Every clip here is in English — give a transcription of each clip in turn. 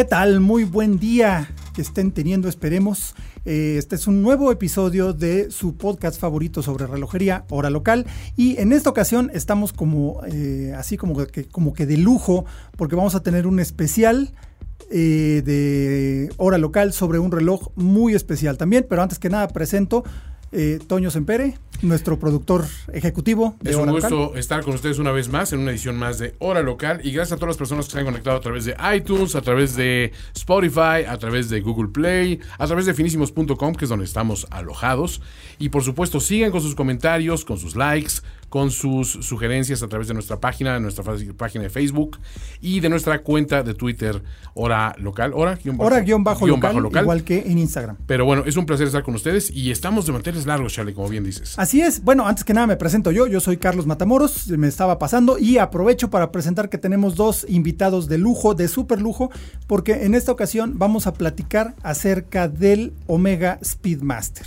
¿Qué tal? Muy buen día que estén teniendo, esperemos. Eh, este es un nuevo episodio de su podcast favorito sobre relojería, Hora Local. Y en esta ocasión estamos como eh, así como que, como que de lujo, porque vamos a tener un especial eh, de Hora Local sobre un reloj muy especial también. Pero antes que nada, presento eh, Toño Sempere, nuestro productor ejecutivo. De es un gusto estar con ustedes una vez más en una edición más de Hora Local y gracias a todas las personas que se han conectado a través de iTunes, a través de Spotify, a través de Google Play, a través de finísimos.com, que es donde estamos alojados. Y por supuesto, sigan con sus comentarios, con sus likes, con sus sugerencias a través de nuestra página, de nuestra página de Facebook y de nuestra cuenta de Twitter, Hora Local. Hora, guion bajo, hora guion bajo, local, igual que en Instagram. Pero bueno, es un placer estar con ustedes y estamos de manteles largos, Charlie, como bien dices. Así es. Bueno, antes que nada me presento yo. Yo soy Carlos Matamoros, me estaba pasando y aprovecho para presentar que tenemos dos invitados de lujo, de súper lujo, porque en esta ocasión vamos a platicar acerca del Omega Speedmaster.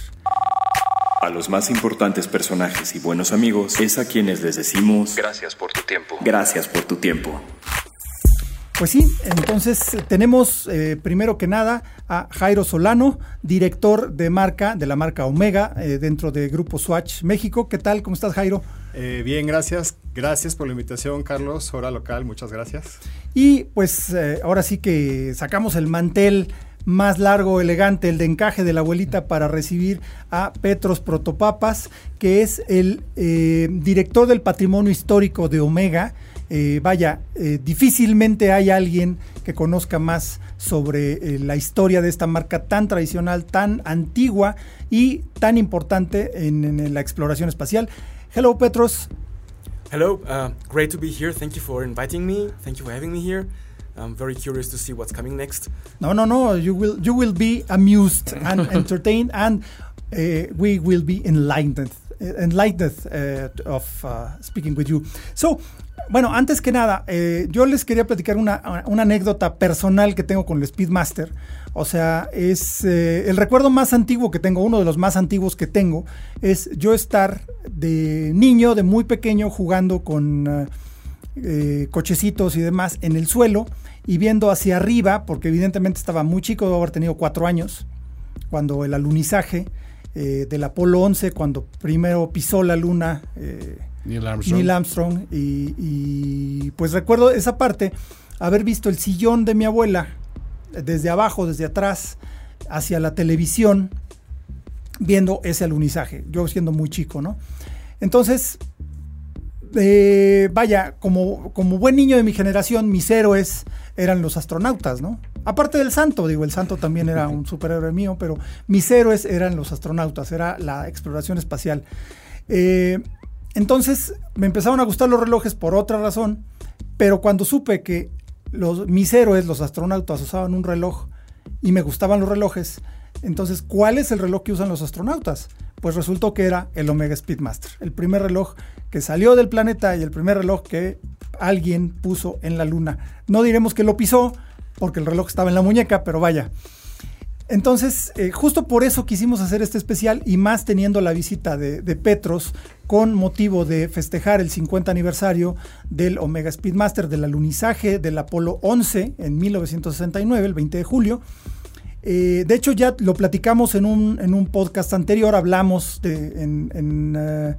A los más importantes personajes y buenos amigos es a quienes les decimos gracias por tu tiempo. Gracias por tu tiempo. Pues sí, entonces tenemos eh, primero que nada a Jairo Solano, director de marca, de la marca Omega, eh, dentro de Grupo Swatch México. ¿Qué tal? ¿Cómo estás, Jairo? Eh, bien, gracias. Gracias por la invitación, Carlos. Hora local, muchas gracias. Y pues ahora sí que sacamos el mantel más largo, elegante, el de encaje de la abuelita para recibir a Petros Protopapas, que es el eh, director del patrimonio histórico de Omega. Eh, vaya, eh, difícilmente hay alguien que conozca más sobre la historia de esta marca tan tradicional, tan antigua y tan importante en, en la exploración espacial. Hello, Petros. Hello, uh, great to be here. Thank you for inviting me. Thank you for having me here. I'm very curious to see what's coming next. No, no, no. You will you will be amused and entertained, and uh, we will be enlightened, enlightened uh, of uh, speaking with you. So, bueno, antes que nada, eh, yo les quería platicar una, una, anécdota personal que tengo con el Speedmaster. O sea, es eh, el recuerdo más antiguo que tengo, uno de los más antiguos que tengo, es yo estar de niño, de muy pequeño, jugando con eh, cochecitos y demás en el suelo y viendo hacia arriba, porque evidentemente estaba muy chico, debo haber tenido cuatro años, cuando el alunizaje eh, del Apolo 11, cuando primero pisó la luna eh, Neil Armstrong, y, pues recuerdo esa parte, haber visto el sillón de mi abuela desde abajo, desde atrás, hacia la televisión, viendo ese alunizaje, yo siendo muy chico, ¿no? Entonces, eh, vaya, como, buen niño de mi generación, mis héroes eran los astronautas, ¿no? Aparte del santo, digo, el santo también era un superhéroe mío, pero mis héroes eran los astronautas, era la exploración espacial. Eh, entonces me empezaron a gustar los relojes por otra razón, pero cuando supe que los, mis héroes, los astronautas, usaban un reloj y me gustaban los relojes, entonces, ¿cuál es el reloj que usan los astronautas? Pues resultó que era el Omega Speedmaster, el primer reloj que salió del planeta y el primer reloj que alguien puso en la luna. No diremos que lo pisó, porque el reloj estaba en la muñeca, pero vaya. Entonces, eh, justo por eso quisimos hacer este especial y más teniendo la visita de, Petros con motivo de festejar el 50 aniversario del Omega Speedmaster, del alunizaje del Apolo 11 en 1969, el 20 de julio. Eh, de hecho, ya lo platicamos en un, podcast anterior, hablamos en, eh,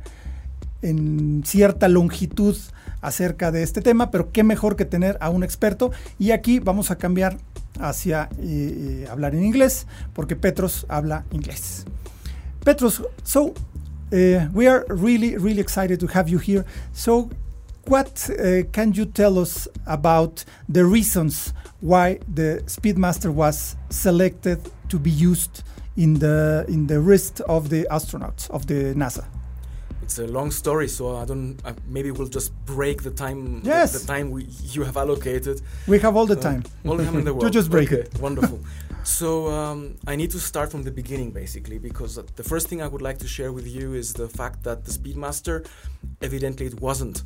en cierta longitud acerca de este tema, pero qué mejor que tener a un experto. Y aquí vamos a cambiar hacia eh, hablar en inglés, porque Petros habla inglés. Petros, so we are really, really excited to have you here. So, what uh, can you tell us about the reasons why the Speedmaster was selected to be used in the in the wrist of the astronauts of the NASA? it's a long story, so I don't. Uh, maybe we'll just break the time. Yes. The, time we, you have allocated. We have all the Uh, time. all the time in the world. just break Okay, it. Wonderful. So um, I need to start from the beginning, basically, because the first thing I would like to share with you is the fact that the Speedmaster, evidently, it wasn't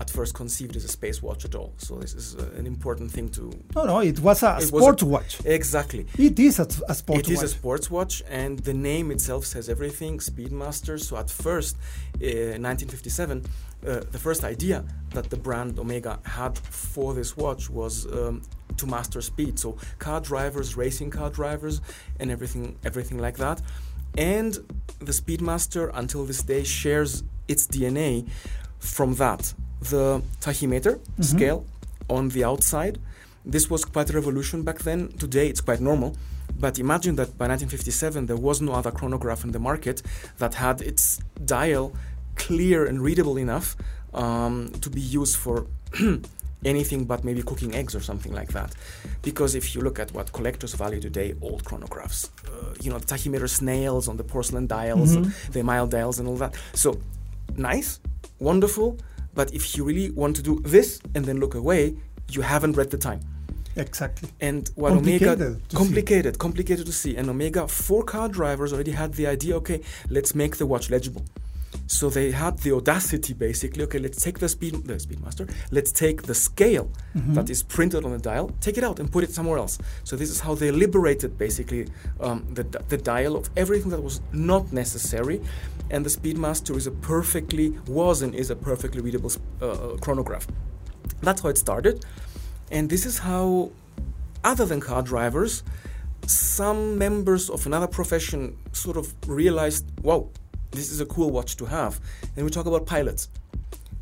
at first conceived as a space watch at all. So this is uh, an important thing to No, no, it was a It was sport a- watch. exactly. It is a, a sport It is watch. a sports watch, and the name itself says everything. Speedmaster. So at first, uh, in 1957, uh, the first idea that the brand Omega had for this watch was um, to master speed. So car drivers, racing car drivers, and everything, everything like that. And the Speedmaster, until this day, shares its DNA from that. The tachymeter scale on the outside. This was quite a revolution back then. Today, it's quite normal. But imagine that by 1957, there was no other chronograph in the market that had its dial clear and readable enough um, to be used for anything but maybe cooking eggs or something like that. Because if you look at what collectors value today, old chronographs, uh, you know, the tachymeter snails on the porcelain dials, the mile dials, and all that. So nice, wonderful. But if you really want to do this and then look away, you haven't read the time. Exactly. And what Omega Complicated see. complicated, complicated to see. And Omega, four car drivers already had the idea. Okay, let's make the watch legible. So they had the audacity, basically. Okay, let's take the speed, the Speedmaster. Let's take the scale Mm-hmm. that is printed on the dial, take it out and put it somewhere else. So this is how they liberated, basically, um, the the dial of everything that was not necessary. And the Speedmaster is a perfectly was and is a perfectly readable uh, chronograph. That's how it started. And this is how, other than car drivers, some members of another profession sort of realized, wow, this is a cool watch to have. And we talk about pilots.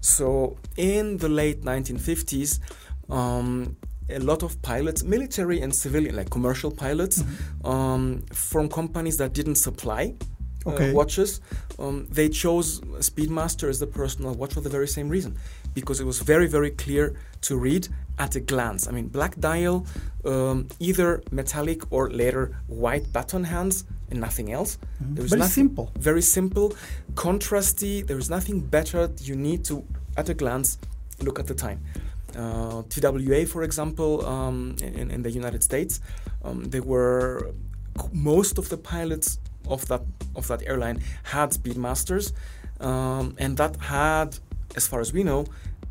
So, in the late 1950s, um, a lot of pilots, military and civilian, like commercial pilots, um, from companies that didn't supply uh, Okay. watches, um, they chose Speedmaster as the personal watch for the very same reason, because it was very, very clear to read at a glance. I mean, black dial, um, either metallic or later white button hands, and nothing else. There was Very nothing- simple. very simple, contrasty. There is nothing better. You need to, at a glance, look at the time. Uh, TWA, for example, um, in, in the United States, um, they were most of the pilots of that of that airline had Speedmasters, um, and that had, as far as we know,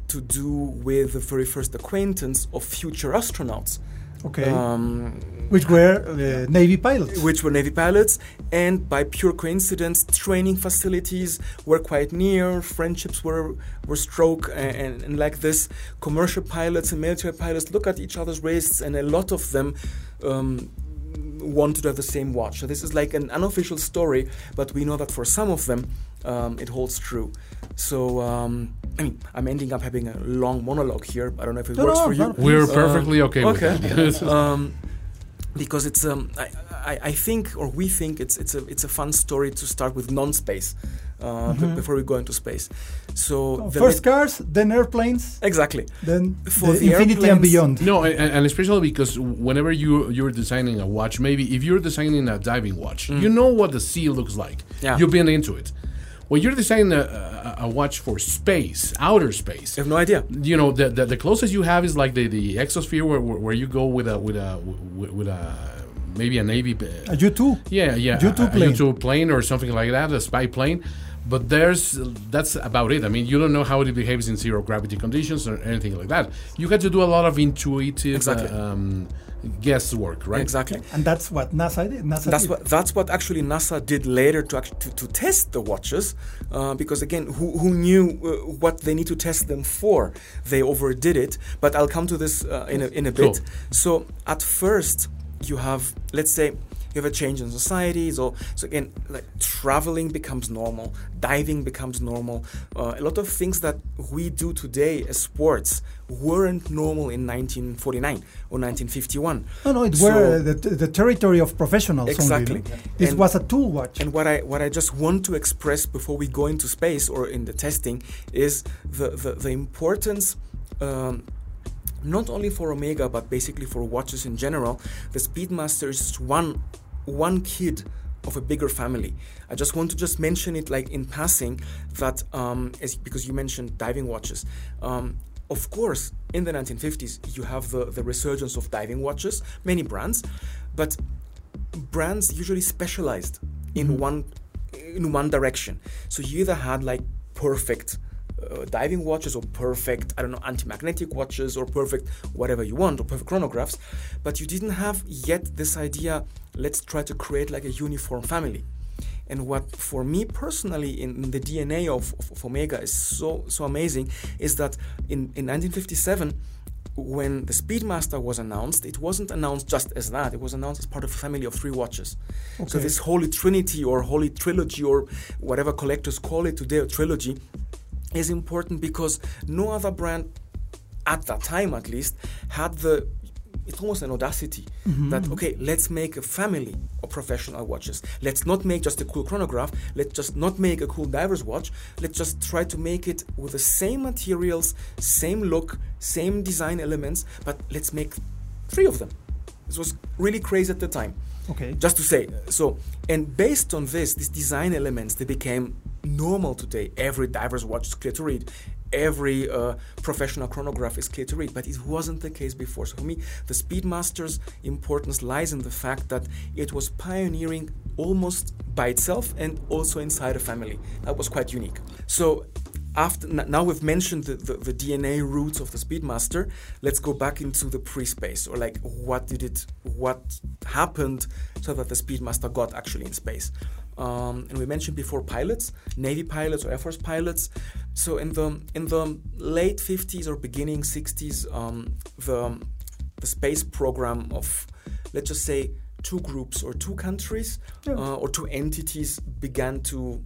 to do with the very first acquaintance of future astronauts. Okay. Um, Which were uh, Navy pilots. which were Navy pilots, and by pure coincidence, training facilities were quite near. Friendships were were stroke, and, and, and like this, commercial pilots and military pilots look at each other's wrists, and a lot of them. Um, want to have the same watch. So this is like an unofficial story, but we know that for some of them, um, it holds true. So um, I mean, I'm ending up having a long monologue here. I don't know if it No, works no, for you. We're perfectly okay, with okay. that. um, because it's um, I, I, I think or we think it's it's a it's a fun story to start with non-space uh, b- before we go into space. So Oh, the First lit- cars, then airplanes, exactly then For the the infinity and airplanes- beyond. No, and, and especially because whenever you you're designing a watch, maybe if you're designing a diving watch, you know what the sea looks like. Yeah. You've been into it. When you're designing a, a, a watch for space, outer space, I have no idea. you know the, the the closest you have is like the the exosphere where, where, where you go with a with a with, with a maybe a navy. uh, A U2. yeah, yeah, U-2 a, a plane. U-2 plane or something like that, a spy plane. But there's that's about it. I mean, you don't know how it behaves in zero gravity conditions or anything like that. You had to do a lot of intuitive Exactly. uh, um, guesswork, right? Exactly. And that's what NASA did. NASA That's did. what that's what actually NASA did later to actually to, to test the watches, uh, because again, who, who knew uh, what they need to test them for? They overdid it. But I'll come to this uh, in a, in a Cool. bit. So at first, you have let's say you have a change in society. So so again, like traveling becomes normal, diving becomes normal. Uh, a lot of things that we do today as sports weren't normal in 1949 or 1951. No, no, it So- were the, the territory of professionals Exactly. only. no? This And- was a tool watch. And what I what I just want to express before we go into space or in the testing is the the, the importance. Um, not only for Omega but basically for watches in general, the Speedmaster is just one one kid of a bigger family. I just want to just mention it like in passing that um, as, because you mentioned diving watches. Um, of course, in the 1950s, you have the, the resurgence of diving watches, many brands, but brands usually specialized in mm-hmm. one in one direction. So you either had like perfect uh, diving watches or perfect, I don't know, anti magnetic watches or perfect whatever you want or perfect chronographs, but you didn't have yet this idea let's try to create like a uniform family. And what for me personally in, in the DNA of, of, of, Omega is so so amazing is that in, in 1957 when the Speedmaster was announced, it wasn't announced just as that. It was announced as part of a family of three watches. Okay. So this Holy Trinity or Holy Trilogy or whatever collectors call it today, a trilogy, is important because no other brand at that time at least had the it's almost an audacity mm-hmm. that okay let's make a family of professional watches. Let's not make just a cool chronograph. Let's just not make a cool diver's watch. Let's just try to make it with the same materials same look same design elements but let's make three of them. This was really crazy at the time. Okay. Just to say so and based on this these design elements they became normal today every diver's watch is clear to read every uh, professional chronograph is clear to read, but it wasn't the case before. So for me, the Speedmaster's importance lies in the fact that it was pioneering almost by itself and also inside a family. That was quite unique. So after now we've mentioned the, the, the, DNA roots of the Speedmaster, let's go back into the pre-space or like what did it what happened so that the Speedmaster got actually in space. Um, and we mentioned before pilots, Navy pilots or Air Force pilots. So in the in the late 50s or beginning 60s, um, the the space program of let's just say two groups or two countries yeah. uh, or two entities began to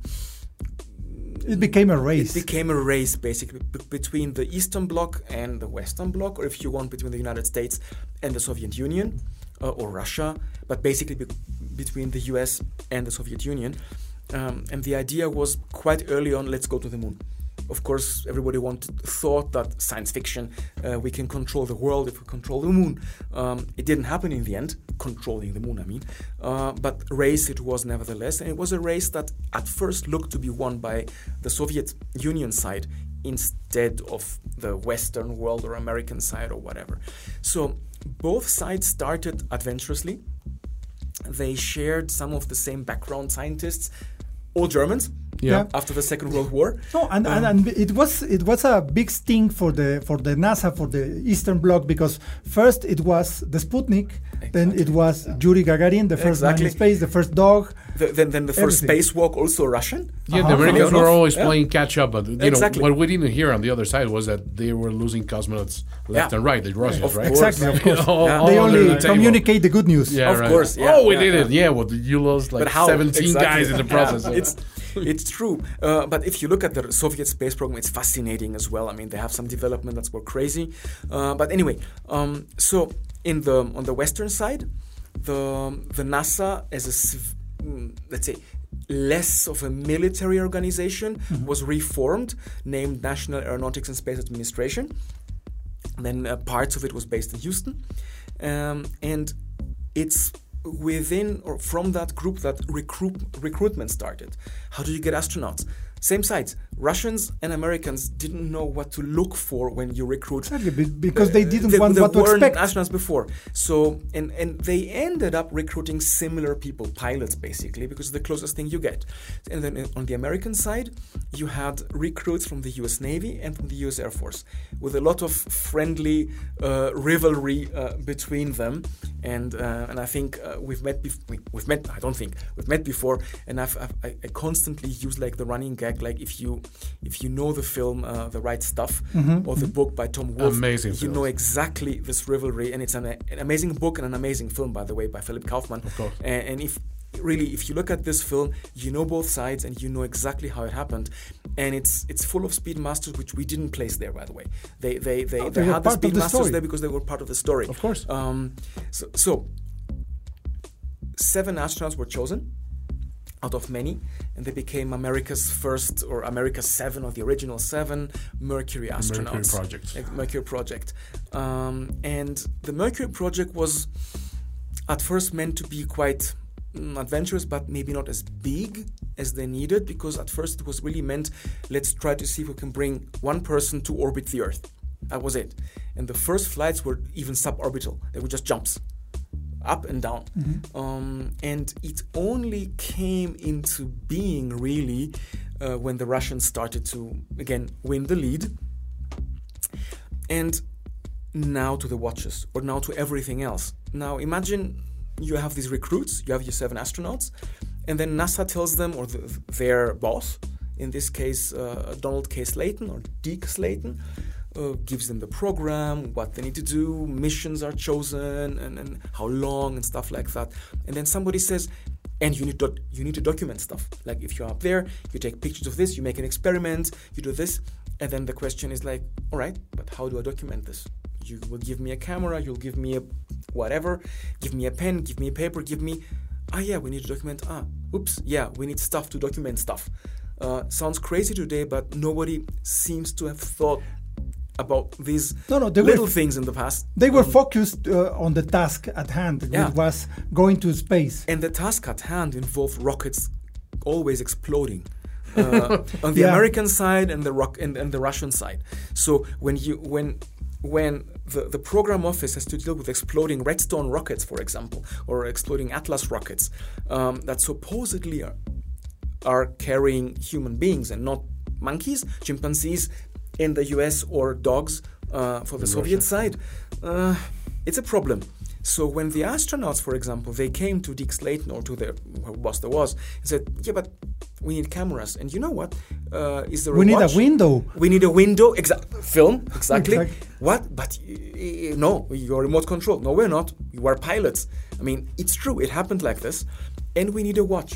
it became a race. It became a race basically b- between the Eastern Bloc and the Western Bloc, or if you want, between the United States and the Soviet Union uh, or Russia, but basically be- between the US and the Soviet Union. Um, and the idea was quite early on let's go to the moon. Of course, everybody wanted, thought that science fiction, uh, we can control the world if we control the moon. Um, it didn't happen in the end, controlling the moon, I mean. Uh, but race it was nevertheless, and it was a race that at first looked to be won by the Soviet Union side instead of the Western world or American side or whatever. So both sides started adventurously. They shared some of the same background scientists, all Germans. Yeah. After the Second World War. No, and, um, and, and, it was it was a big sting for the for the NASA for the Eastern Bloc because first it was the Sputnik, exactly. then it was Yuri Gagarin, the first exactly. man in space, the first dog. The, then, then the first everything. spacewalk also Russian. Yeah, uh-huh. the Americans were always yeah. playing catch up, but you exactly. know what we didn't hear on the other side was that they were losing cosmonauts left yeah. and right. The Russians, right? Exactly, of course. yeah. They only the communicate the good news. Yeah, of right. course. oh, we did it. Yeah, well, you lost like seventeen guys in the process. It's it's true. Uh, but if you look at the Soviet space program, it's fascinating as well. I mean, they have some development that's more crazy. Uh, but anyway, um, so in the on the western side, the the NASA as a let's say less of a military organization mm-hmm. was reformed, named National Aeronautics and Space Administration. And then uh, parts of it was based in Houston, um, and it's within or from that group that recruit recruitment started. How do you get astronauts? Same sites. Russians and Americans didn't know what to look for when you recruit. Exactly, because they didn't want what to expect. astronauts before. So, and, and they ended up recruiting similar people, pilots basically, because the closest thing you get. And then on the American side, you had recruits from the US Navy and from the US Air Force, with a lot of friendly uh, rivalry uh, between them. And uh, and I think uh, we've met. Bef- we, have met. I don't think we've met before. And I've, I've I, I constantly use like the running gag like if you if you know the film uh, The Right Stuff mm-hmm. or the book by Tom Wolfe, amazing you film. know exactly this rivalry, and it's an, an, amazing book and an amazing film, by the way, by Philip Kaufman. Of course. And, and if really if you look at this film you know both sides and you know exactly how it happened and it's it's full of speedmasters which we didn't place there by the way they they they, oh, they, they had the speedmasters the there because they were part of the story of course um, so, so seven astronauts were chosen out of many, and they became America's first or America's seven or the original seven Mercury astronauts. Mercury project. Mercury project, um, and the Mercury project was at first meant to be quite mm, adventurous, but maybe not as big as they needed because at first it was really meant let's try to see if we can bring one person to orbit the Earth. That was it. And the first flights were even suborbital, they were just jumps up and down. Um, and it only came into being really uh, when the Russians started to, again, win the lead. And now to the watches, or now to everything else. Now imagine you have these recruits, you have your seven astronauts, and then NASA tells them, or the, their boss, in this case uh, Donald K. Slayton or Deke Slayton, uh, gives them the program, what they need to do, missions are chosen, and, and how long, and stuff like that. And then somebody says, and you need to you need to document stuff. Like if you're up there, you take pictures of this, you make an experiment, you do this, and then the question is like, all right, but how do I document this? You will give me a camera, you'll give me a whatever, give me a pen, give me a paper, give me. Ah, yeah, we need to document. Ah, oops, yeah, we need stuff to document stuff. Uh, sounds crazy today, but nobody seems to have thought about these No, no, they little were- things in the past. They were Um, focused uh, on the task at hand, which was going to space. And the task at hand involved rockets always exploding. Uh, on the Yeah. American side and the rock and, and the Russian side. So when you when when the, the program office has to deal with exploding Redstone rockets, for example, or exploding Atlas rockets um, that supposedly are, are carrying human beings and not monkeys, chimpanzees in the US or dogs uh, for the Soviet side, uh, it's a problem. So when the astronauts, for example, they came to Dick Slayton or to their who boss there was, and said, "Yeah, but we need cameras." And you know what? Uh, is there We need a window. We need a window. Exact film. Exactly. Exact- What? But y- no, you're remote control. No, we're not. You are pilots. I mean, it's true. It happened like this, and we need a watch.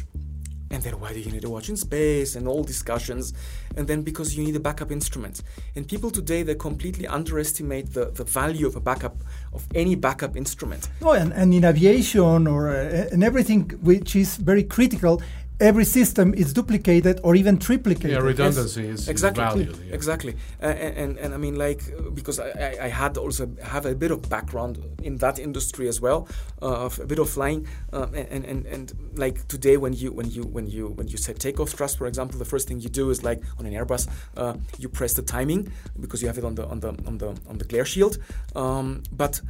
And then why do you need a watch in space and all discussions? And then because you need a backup instrument. And people today they completely underestimate the, the value of a backup of any backup instrument. No, and, and in aviation or uh, in everything which is very critical, every system is duplicated or even triplicated. Yeah, redundancy is, is exactly valued. yeah. exactly uh, and, and and i mean like uh, because I, I, I had also have a bit of background in that industry as well uh, of a bit of flying uh, and, and and like today when you when you when you when you set takeoff thrust for example the first thing you do is like on an airbus uh, you press the timing because you have it on the on the on the on the glare shield um, but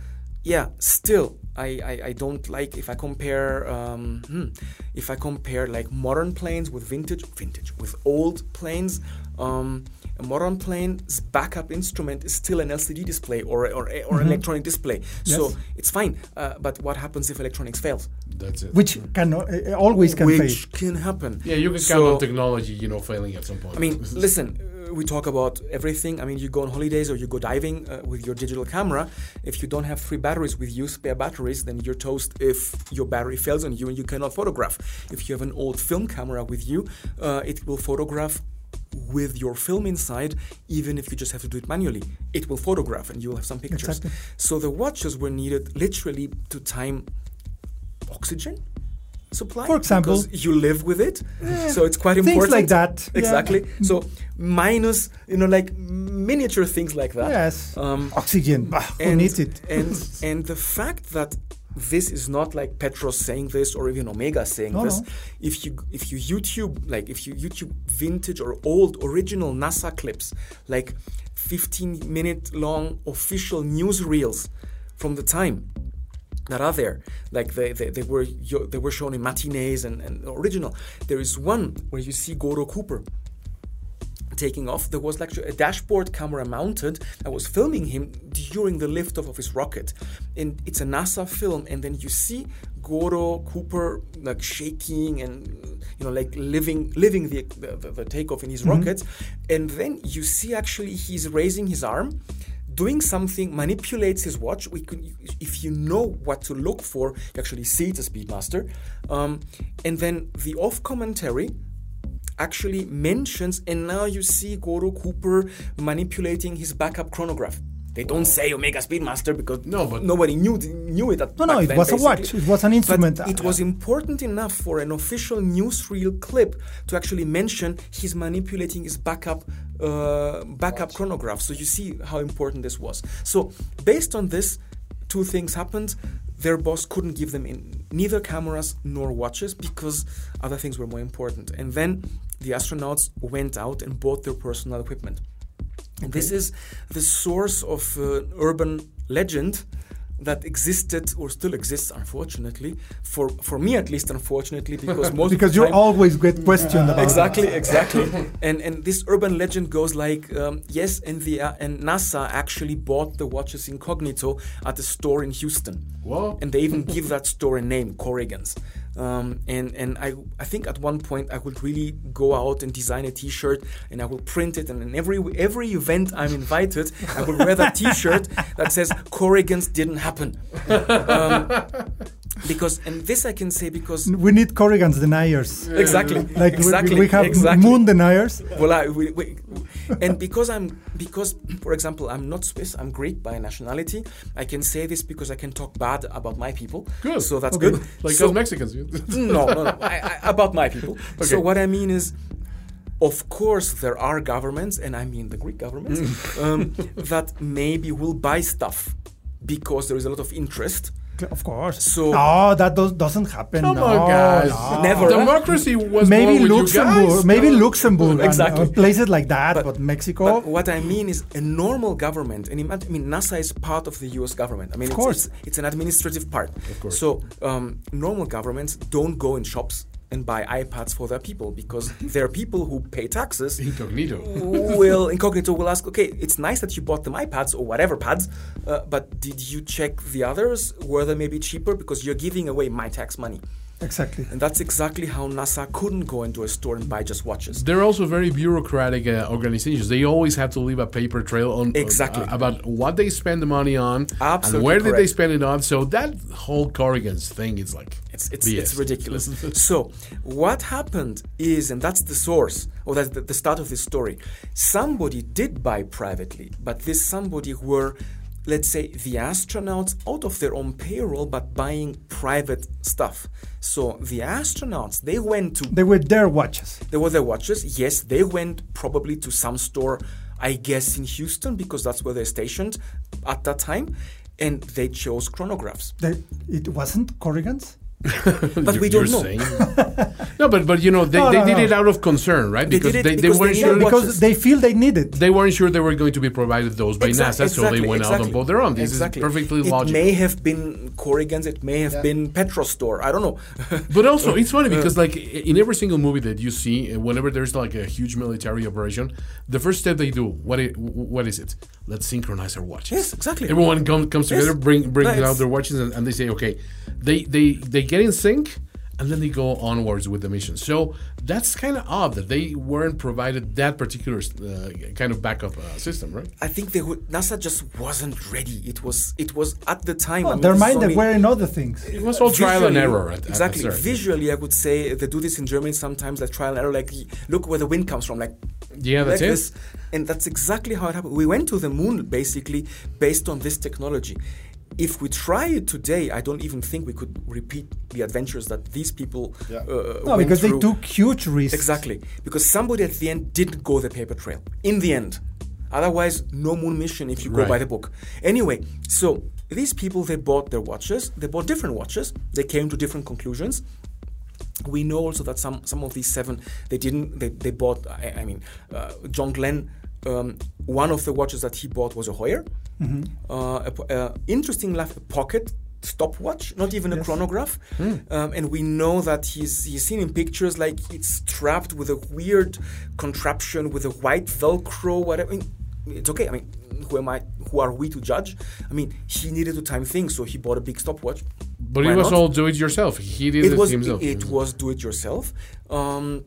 yeah, still, I, I, I don't like if I compare um, hmm, if I compare like modern planes with vintage vintage with old planes. Um, a modern plane's backup instrument is still an LCD display or or, or an electronic display, so it's fine. Uh, but what happens if electronics fails? That's it. Which can uh, always can fail. Which can happen. yeah, you can So- count on technology, you know, failing at some point. I mean, listen, uh, we talk about everything. I mean, you go on holidays or you go diving uh, with your digital camera. If you don't have three batteries with you, spare batteries, then you're toast if your battery fails on you and you cannot photograph. If you have an old film camera with you, uh, it will photograph with your film inside, even if you just have to do it manually. It will photograph and you'll have some pictures. Exactly. So the watches were needed literally to time oxygen supply. For example. because you live with it, so it's quite Things important. like that. yeah. Exactly. So minus, you know, like miniature things like that. Yes. Um, Oxygen. Bah, who and, needs it? and and the fact that this is not like Petros saying this or even Omega saying No, this. no. If you if you YouTube like if you YouTube vintage or old original NASA clips, like 15 minute long official news reels from the time that are there. Like they, they, they were they were shown in matinees and, and original. There is one where you see Gordo Cooper taking off. There was actually a dashboard camera mounted that was filming him during the liftoff of his rocket. And it's a NASA film, and then you see Gordo Cooper like shaking and you know like living living the the, the, takeoff in his rocket, and then you see actually he's raising his arm doing something manipulates his watch. We could, if you know what to look for, you actually see it's a Speedmaster. Um, and then the off commentary actually mentions, and now you see Gordo Cooper manipulating his backup chronograph. They don't say Omega Speedmaster because No, but- nobody knew knew it. At No, no, it then, was a watch. It was an instrument. But it was important enough for an official newsreel clip to actually mention he's manipulating his backup uh, backup chronograph. So you see how important this was. So based on this, two things happened. their boss couldn't give them in neither cameras nor watches because other things were more important. And then the astronauts went out and bought their personal equipment. And this is the source of uh, urban legend that existed or still exists, unfortunately, for, for me at least, unfortunately, because most because you always get questioned about exactly, exactly. and and this urban legend goes like, um, yes, and the uh, and NASA actually bought the watches incognito at a store in Houston. Whoa. And they even give that store a name, Corrigan's. Um, and and I I think at one point I would really go out and design a T-shirt and I will print it and in every every event I'm invited I will wear that T-shirt that says Corrigan's didn't happen. Um, because and this I can say because We need Corrigan's deniers. exactly Like we- exactly we, have exactly. moon deniers. well, I, we, we, and because I'm because, for example, I'm not Swiss. I'm Greek by nationality. I can say this because I can talk bad about my people. Good. So that's Okay. good. Like so, Mexicans. no, no, no. I, I, about my people. Okay. So what I mean is, of course, there are governments, and I mean the Greek governments, um, that maybe will buy stuff because there is a lot of interest. Of course. So- no, that does, doesn't happen. Come no, on, guys. no. Never. Democracy was Maybe more with you Luxembourg, guys. maybe No. Luxembourg, Exactly. places like that, but, But- Mexico. But what I mean is a normal government, and imagine, I mean, NASA is part of the U.S. government. I mean, Of it's, course. it's, it's an administrative part. Of course. So um, normal governments don't go in shops and buy iPads for their people because there are people who pay taxes. Incognito. will incognito will ask, okay, it's nice that you bought them iPads or whatever pads, uh, but did you check the others? Were they maybe cheaper because you're giving away my tax money? Exactly. And that's exactly how NASA couldn't go into a store and buy just watches. They're also very bureaucratic uh, organizations. They always have to leave a paper trail on Exactly. uh, about what they spend the money on and Absolutely where did they spend it on. So that whole Corrigan's thing is like It's it's, BS. it's ridiculous. so what happened is, and that's the source, or that's the, the start of this story. Somebody did buy privately, but this somebody were, let's say, the astronauts out of their own payroll, but buying private stuff. So the astronauts they went to They were their watches. they were their watches. Yes, they went probably to some store, I guess in Houston because that's where they're stationed at that time, and they chose chronographs. They, it wasn't Corrigan's. But You- we don't you're know. saying. no, but but you know they, No, they no, did no. it out of concern, right? They because did it they, because they weren't they sure because watches. they feel they need it. they weren't sure they were going to be provided those by Exac- NASA, so they exactly, went out exactly. on both their own. This exactly. is perfectly it logical. may have been Corrigan's, it may have Yeah. been Petro Store. I don't know. But also, it's funny because like in every single movie that you see, uh, whenever there's like a huge military operation, the first step they do, what i- what is it? Let's synchronize our watches. Yes, exactly. Everyone come, comes Yes. together, bring bring Right. out their watches, and, and they say, okay, they they they get in sync. And then they go onwards with the mission. So that's kind of odd that they weren't provided that particular uh, kind of backup uh, system, right? I think they would, NASA just wasn't ready. It was it was at the time. I Well, mean, their this mind they were in other things. It was all trial and error. At, at exactly. the start. Visually, I would say they do this in Germany sometimes. Like trial and error. Like look where the wind comes from. Like Yeah, that's like it. this. And that's exactly how it happened. We went to the moon basically based on this technology. If we try it today, I don't even think we could repeat the adventures that these people. Yeah. Uh, No, went because they took huge risks. Exactly. Because somebody at the end didn't go the paper trail. In the end. Otherwise, no moon mission if you go by the book. Anyway, so these people, they bought their watches. They bought different watches. They came to different conclusions. We know also that some, some of these seven, they didn't, they, they bought, I, I mean, uh, John Glenn, um, one of the watches that he bought was a Heuer. Uh, a po- uh, interesting enough, a pocket stopwatch, not even a Yes. chronograph. Um, and we know that he's he's seen in pictures like it's strapped with a weird contraption with a white Velcro. Whatever. I mean, it's okay. I mean, who am I? Who are we to judge? I mean, he needed to time things, so he bought a big stopwatch. But Why it was not? all do it yourself. He did it, it was himself. it was do it yourself um,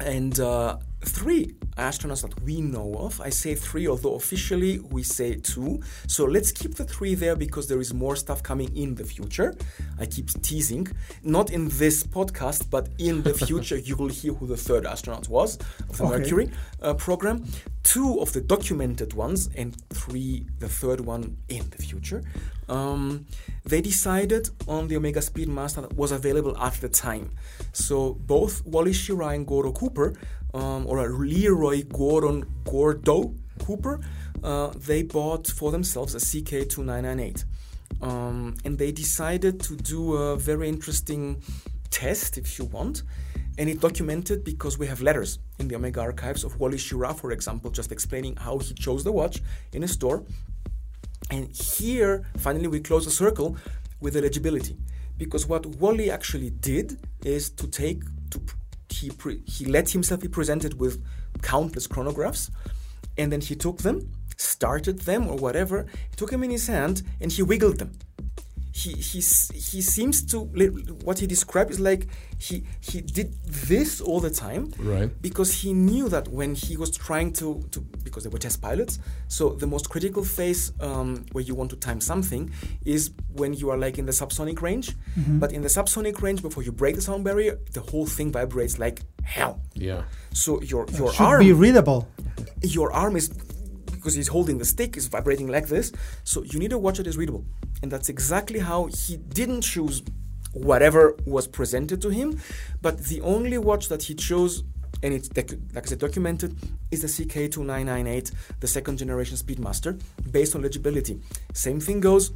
and uh, three astronauts that we know of. I say three although officially we say two. So let's keep the three there because there is more stuff coming in the future. I keep teasing. Not in this podcast but in the future you will hear who the third astronaut was of the Okay. mercury uh, program. Two of the documented ones and three the third one in the future. Um, they decided on the Omega Speedmaster that was available at the time. So both Wally Schirra and Gordo Cooper, um, or Leroy Gordon Gordo Cooper, uh, they bought for themselves a CK2998. um, and they decided to do a very interesting test, if you want. And it documented because we have letters in the Omega archives of Wally Schirra, for example, just explaining how he chose the watch in a store. And here, finally, we close a circle with eligibility. Because what Wally actually did is to take, to he, pre, he let himself be presented with countless chronographs, and then he took them, started them or whatever, he took them in his hand, and he wiggled them he he he seems to what he described is like he he did this all the time right. because he knew that when he was trying to to because they were test pilots. So the most critical phase um, where you want to time something is when you are like in the subsonic range. Mm-hmm. but in the subsonic range before you break the sound barrier the whole thing vibrates like hell. Yeah. So your your should arm be readable. Your arm is because he's holding the stick is vibrating like this so you need a watch that is readable and that's exactly how he didn't choose whatever was presented to him. But the only watch that he chose, and it's like I said, documented, is the CK2998, the second generation Speedmaster, based on legibility. Same thing goes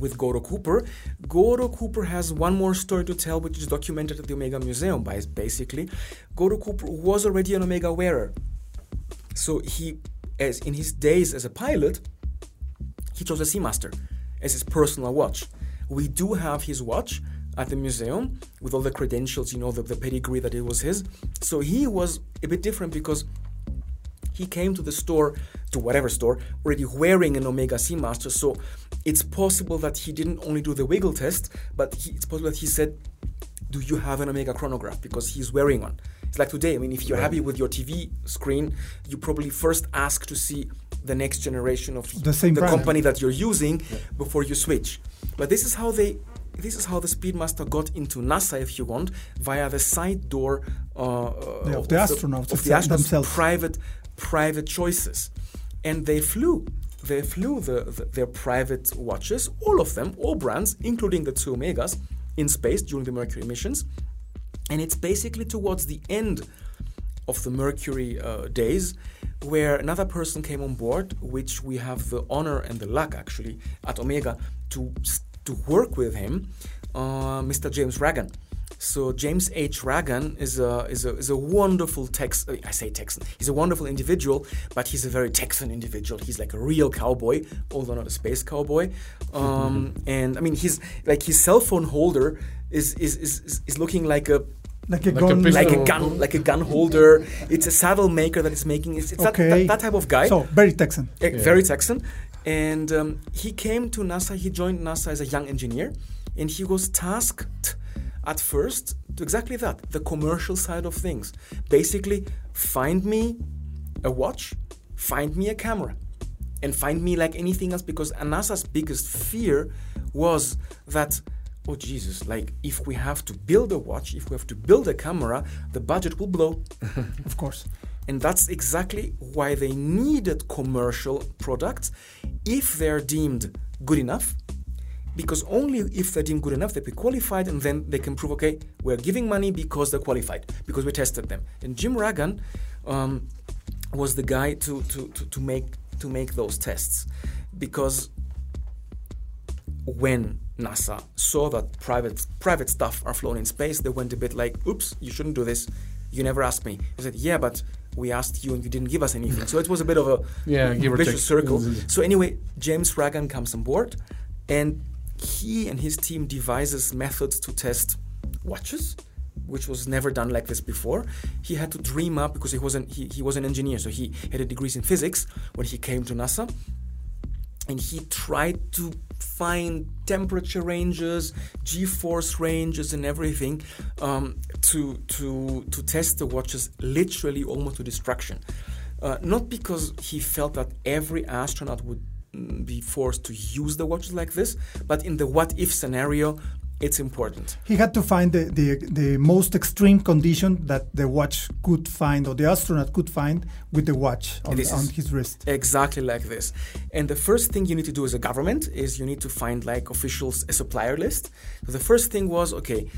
with Gordo Cooper. Gordo Cooper has one more story to tell, which is documented at the Omega Museum. By basically, Gordo Cooper was already an Omega wearer, so he, as in his days as a pilot, he chose a Seamaster as his personal watch. We do have his watch at the museum with all the credentials, you know, the, the pedigree that it was his. So he was a bit different because he came to the store, to whatever store, already wearing an Omega Seamaster. So it's possible that he didn't only do the wiggle test, but he, it's possible that he said, Do you have an Omega chronograph? Because he's wearing one. It's like today. I mean, if you're happy with your TV screen, you probably first ask to see the next generation of the, same the brand. company that you're using yeah. before you switch. But this is how they this is how the Speedmaster got into NASA, if you want, via the side door uh, yeah, of, the astronauts, of the astronauts themselves. private private choices, and they flew. They flew the, the, their private watches, all of them, all brands, including the two Omegas, in space during the Mercury missions. And it's basically towards the end of the Mercury uh, days where another person came on board, which we have the honor and the luck actually at Omega to to work with him, uh, Mr. James Ragan. So James H. Ragan is a is a, is a wonderful Tex. I say Texan. He's a wonderful individual, but he's a very Texan individual. He's like a real cowboy, although not a space cowboy. Um, and I mean, he's like his cell phone holder is is, is, is looking like a like a like gun, a like a gun, like a gun holder. It's a saddle maker that is making. It's, it's okay. that, that, that, type of guy. So very Texan. Uh, yeah. Very Texan, and um, he came to NASA. He joined NASA as a young engineer, and he was tasked at first to exactly that, the commercial side of things. Basically, find me a watch, find me a camera, and find me like anything else. Because NASA's biggest fear was that oh Jesus, like if we have to build a watch, if we have to build a camera, the budget will blow. of course. And that's exactly why they needed commercial products if they're deemed good enough. Because only if they're deemed good enough, they be qualified, and then they can prove, okay, we're giving money because they're qualified, because we tested them. And Jim Ragan um, was the guy to, to, to, to make to make those tests, because when NASA saw that private private stuff are flown in space, they went a bit like, "Oops, you shouldn't do this. You never asked me." I said, "Yeah, but we asked you and you didn't give us anything." so it was a bit of a yeah, vicious circle. So anyway, James Ragan comes on board, and he and his team devises methods to test watches which was never done like this before. He had to dream up because he wasn't he, he was an engineer, so he had a degrees in physics when he came to NASA and he tried to find temperature ranges, g-force ranges, and everything um, to to to test the watches literally almost to destruction. Uh, not because he felt that every astronaut would mm, be forced to use the watches like this, but in the what if scenario, it's important. He had to find the, the, the most extreme condition that the watch could find or the astronaut could find with the watch on, on his wrist. Exactly like this. And the first thing you need to do as a government is you need to find like officials a supplier list. So the first thing was okay,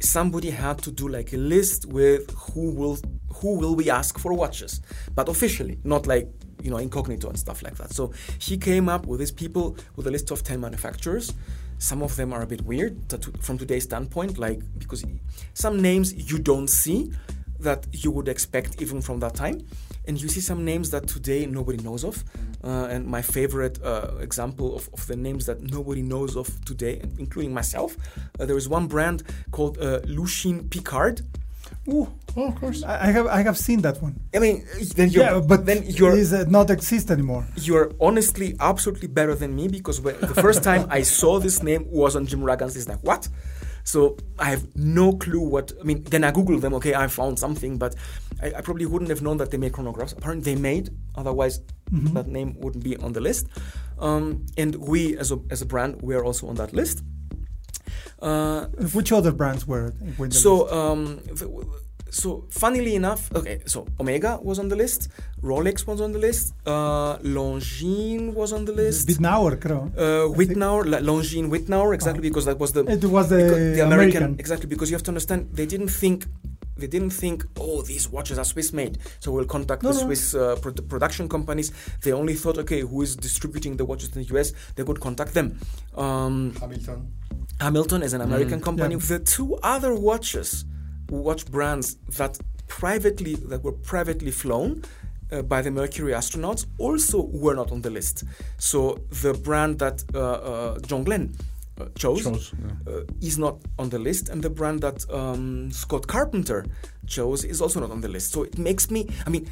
somebody had to do like a list with who will who will we ask for watches, but officially, not like you know, incognito and stuff like that. So he came up with his people with a list of 10 manufacturers. Some of them are a bit weird from today's standpoint, like because some names you don't see that you would expect even from that time. And you see some names that today nobody knows of. Uh, and my favorite uh, example of, of, the names that nobody knows of today, including myself, uh, there is one brand called uh, Lucien Piccard. Ooh, oh, of course. I, have I have seen that one. I mean, then you're, yeah, but then you're is uh, not exist anymore. You're honestly absolutely better than me because when, the first time I saw this name was on Jim Ragan's list. Like what? So I have no clue what. I mean, then I googled them. Okay, I found something, but I, I probably wouldn't have known that they made chronographs. Apparently, they made. Otherwise, mm-hmm. that name wouldn't be on the list. Um, and we, as a as a brand, we are also on that list. Uh, Which other brands were? were so, um, so funnily enough, okay, so Omega was on the list, Rolex was on the list, uh, Longines was on the list. Wittnauer, creo. Uh, Wittnauer, Longines Wittnauer, exactly oh. because that was the it was the, the American, American, exactly because you have to understand they didn't think they didn't think, oh, these watches are Swiss made, so we'll contact no, the no. Swiss uh, pro- production companies. They only thought, okay, who is distributing the watches in the US? They would contact them. Um, Hamilton. Hamilton is an American mm, company. Yeah. The two other watches, watch brands that privately that were privately flown. Uh, by the Mercury astronauts also were not on the list. So the brand that uh, uh John Glenn uh, chose, chose yeah. uh, is not on the list, and the brand that um, Scott Carpenter chose is also not on the list. So it makes me, I mean,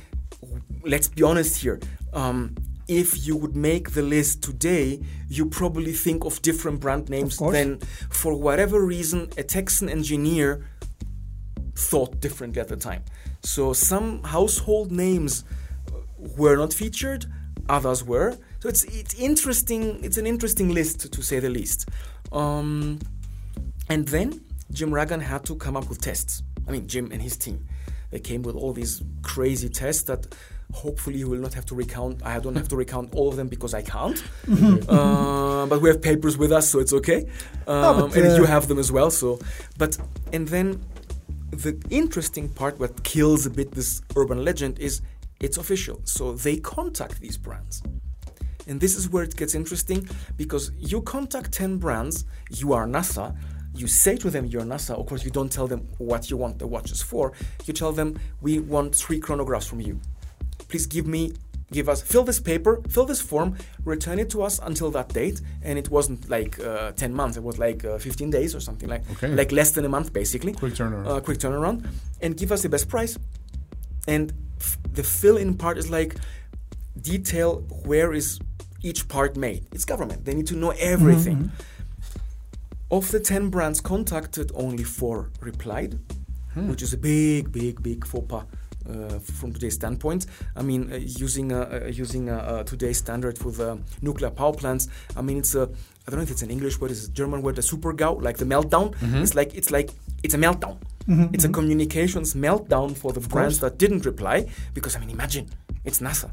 let's be honest here. Um, if you would make the list today, you probably think of different brand names than, for whatever reason, a Texan engineer thought differently at the time. So some household names were not featured, others were. So it's it's interesting. It's an interesting list to, say the least. Um, and then Jim Ragan had to come up with tests. I mean, Jim and his team. They came with all these crazy tests that hopefully you will not have to recount. I don't have to recount all of them because I can't. uh, but we have papers with us, so it's okay. Um, no, but, uh, and you have them as well. So, but and then the interesting part, what kills a bit this urban legend, is it's official. So they contact these brands. And this is where it gets interesting because you contact 10 brands, you are NASA, you say to them you're NASA, of course, you don't tell them what you want the watches for. You tell them, we want three chronographs from you. Please give me, give us, fill this paper, fill this form, return it to us until that date. And it wasn't like uh, 10 months, it was like uh, 15 days or something like, okay. like less than a month basically. Quick turnaround. Uh, quick turnaround. And give us the best price. And f- the fill in part is like, detail where is each part made. It's government. They need to know everything. Mm-hmm. Of the 10 brands contacted, only four replied, hmm. which is a big, big, big faux pas. Uh, from today's standpoint, I mean, uh, using uh, using today's standard for the nuclear power plants, I mean, it's a I don't know if it's an English word, it's a German word, the super GAU, like the meltdown. Mm-hmm. It's like it's like it's a meltdown. Mm-hmm. It's a mm-hmm. communications meltdown for the brands that didn't reply because I mean, imagine it's NASA.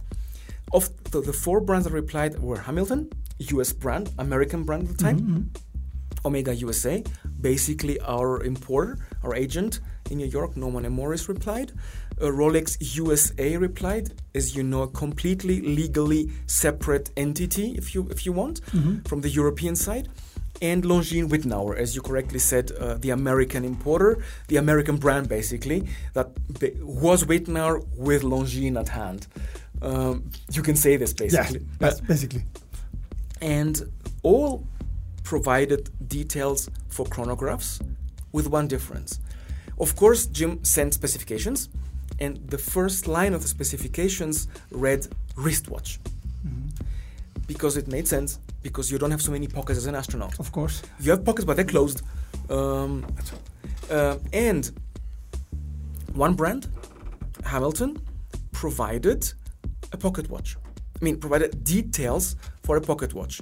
Of the, the four brands that replied were Hamilton, US brand, American brand at the time, mm-hmm. Omega USA, basically our importer, our agent in New York, Norman and Morris replied. Uh, Rolex USA replied, as you know, a completely legally separate entity, if you if you want, mm-hmm. from the European side. And Longines Wittnauer, as you correctly said, uh, the American importer, the American brand basically, that was Wittnauer with Longines at hand. Um, you can say this basically. Yeah, basically. And all provided details for chronographs with one difference. Of course, Jim sent specifications, and the first line of the specifications read wristwatch. Mm-hmm. Because it made sense, because you don't have so many pockets as an astronaut. Of course. You have pockets, but they're closed. Um, uh, and one brand, Hamilton, provided a pocket watch. I mean, provided details for a pocket watch.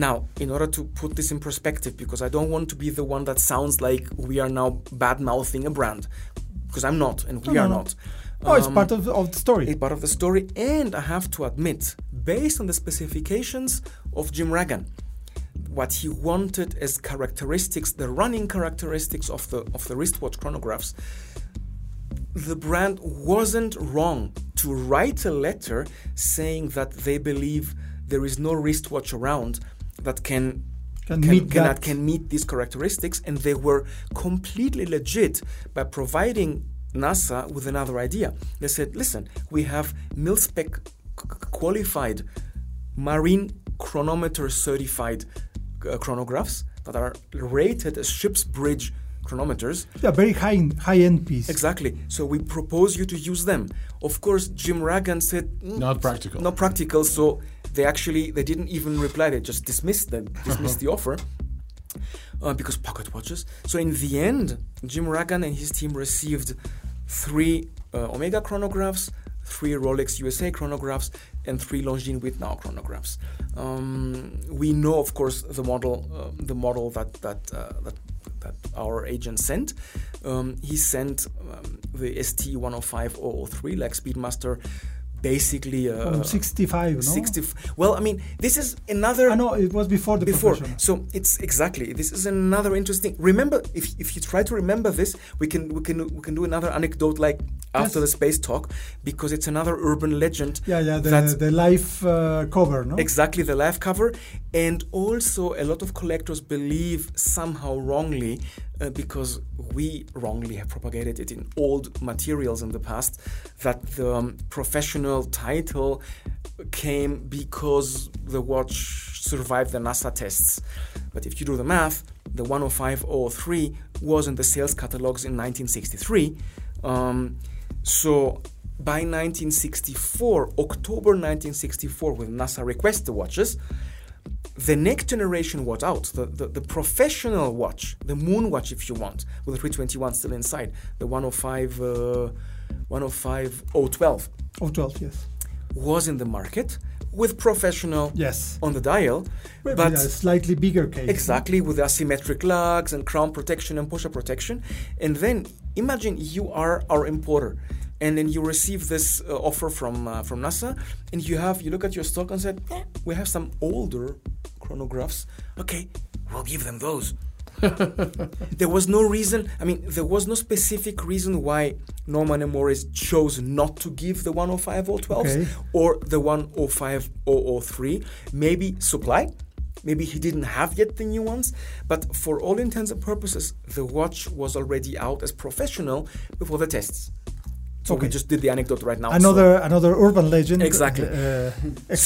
Now, in order to put this in perspective, because I don't want to be the one that sounds like we are now bad mouthing a brand, because I'm not, and we no, are no, not. Oh, um, it's part of, of the story. It's part of the story, and I have to admit, based on the specifications of Jim Ragan, what he wanted as characteristics, the running characteristics of the of the wristwatch chronographs, the brand wasn't wrong to write a letter saying that they believe there is no wristwatch around that can Can can, meet can, that. can meet these characteristics, and they were completely legit by providing NASA with another idea. They said, "Listen, we have mil-spec c- c- qualified marine chronometer certified uh, chronographs that are rated as ship's bridge chronometers Yeah, very high high end piece. Exactly. So we propose you to use them. Of course, Jim Ragan said "Mm, Not practical. Not practical. So they actually they didn't even reply. They just dismissed them, dismissed the offer. Uh, because pocket watches. So in the end, Jim Ragan and his team received three uh, Omega chronographs, three Rolex USA chronographs, and three Longines Wittnauer chronographs. Um, we know, of course, the model, uh, the model that that uh, that that our agent sent. Um, he sent um, the ST 105003 like Speedmaster, basically uh, Um, 65, no? 60. Well, I mean, this is another I know it was before the before. So it's exactly this is another interesting. Remember, if, if you try to remember this, we can we can we can do another anecdote like after Yes. the space talk because it's another urban legend. Yeah, yeah, the, the life uh, cover, no? exactly the life cover, and also a lot of collectors believe somehow wrongly. Uh, because we wrongly have propagated it in old materials in the past, that the um, professional title came because the watch survived the NASA tests. But if you do the math, the 10503 was in the sales catalogs in 1963. Um, so by 1964, October 1964, when NASA requested the watches, the next generation watch out, the, the, the professional watch, the moon watch if you want, with the 321 still inside, the 105, uh, 105 012 Oh, 12, yes. was in the market with professional Yes. on the dial, But, but a slightly bigger case. Exactly, with asymmetric lugs and crown protection and pusher protection. And then imagine you are our importer, and then you receive this uh, offer from uh, from NASA, and you have you look at your stock and said, "Eh, we have some older chronographs. Okay, we'll give them those. there was no reason. I mean, there was no specific reason why Norman and Morris chose not to give the 105 or Okay. or the 105 or 003. Maybe supply. Maybe he didn't have yet the new ones, but for all intents and purposes, the watch was already out as professional before the tests. So we Okay. just did the anecdote right now. So- Another another urban legend. Exactly. Uh,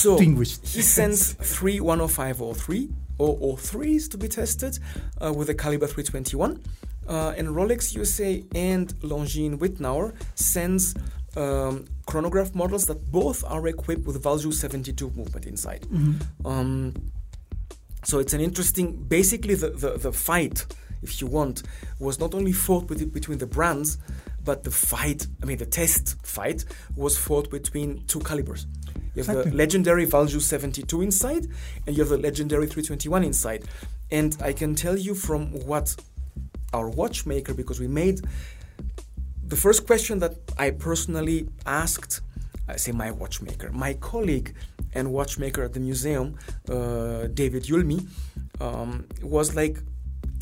so extinguished. he sends three 10503 or 03s to be tested uh, with a caliber 321. Uh, and Rolex USA and Longines Wittnauer sends um, chronograph models that both are equipped with Valjoux 72 movement inside. Mm-hmm. Um, so it's an interesting, basically the, the, the fight, if you want, was not only fought with, between the brands, but the fight, I mean the test fight, was fought between two calibers. You have the legendary Valjoux 72 inside, and you have the legendary 321 inside. And I can tell you from what our watchmaker, because we made the first question that I personally asked, I say my watchmaker, my colleague and watchmaker at the museum, uh, David Yulmi, um, was like,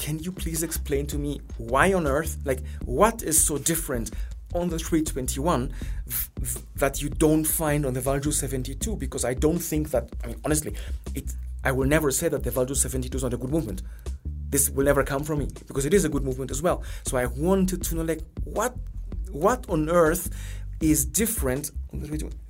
can you please explain to me why on earth, like, what is so different on the 321 th- th- that you don't find on the Valjoux 72? Because I don't think that, I mean, honestly, it, I will never say that the Valjoux 72 is not a good movement this will never come from me because it is a good movement as well. So I wanted to know like what what on earth is different.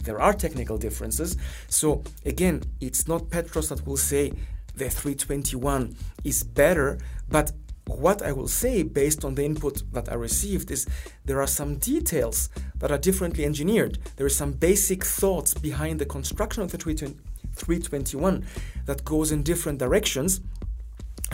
There are technical differences. So again, it's not Petros that will say the 321 is better, but what I will say based on the input that I received is there are some details that are differently engineered. There are some basic thoughts behind the construction of the 321 that goes in different directions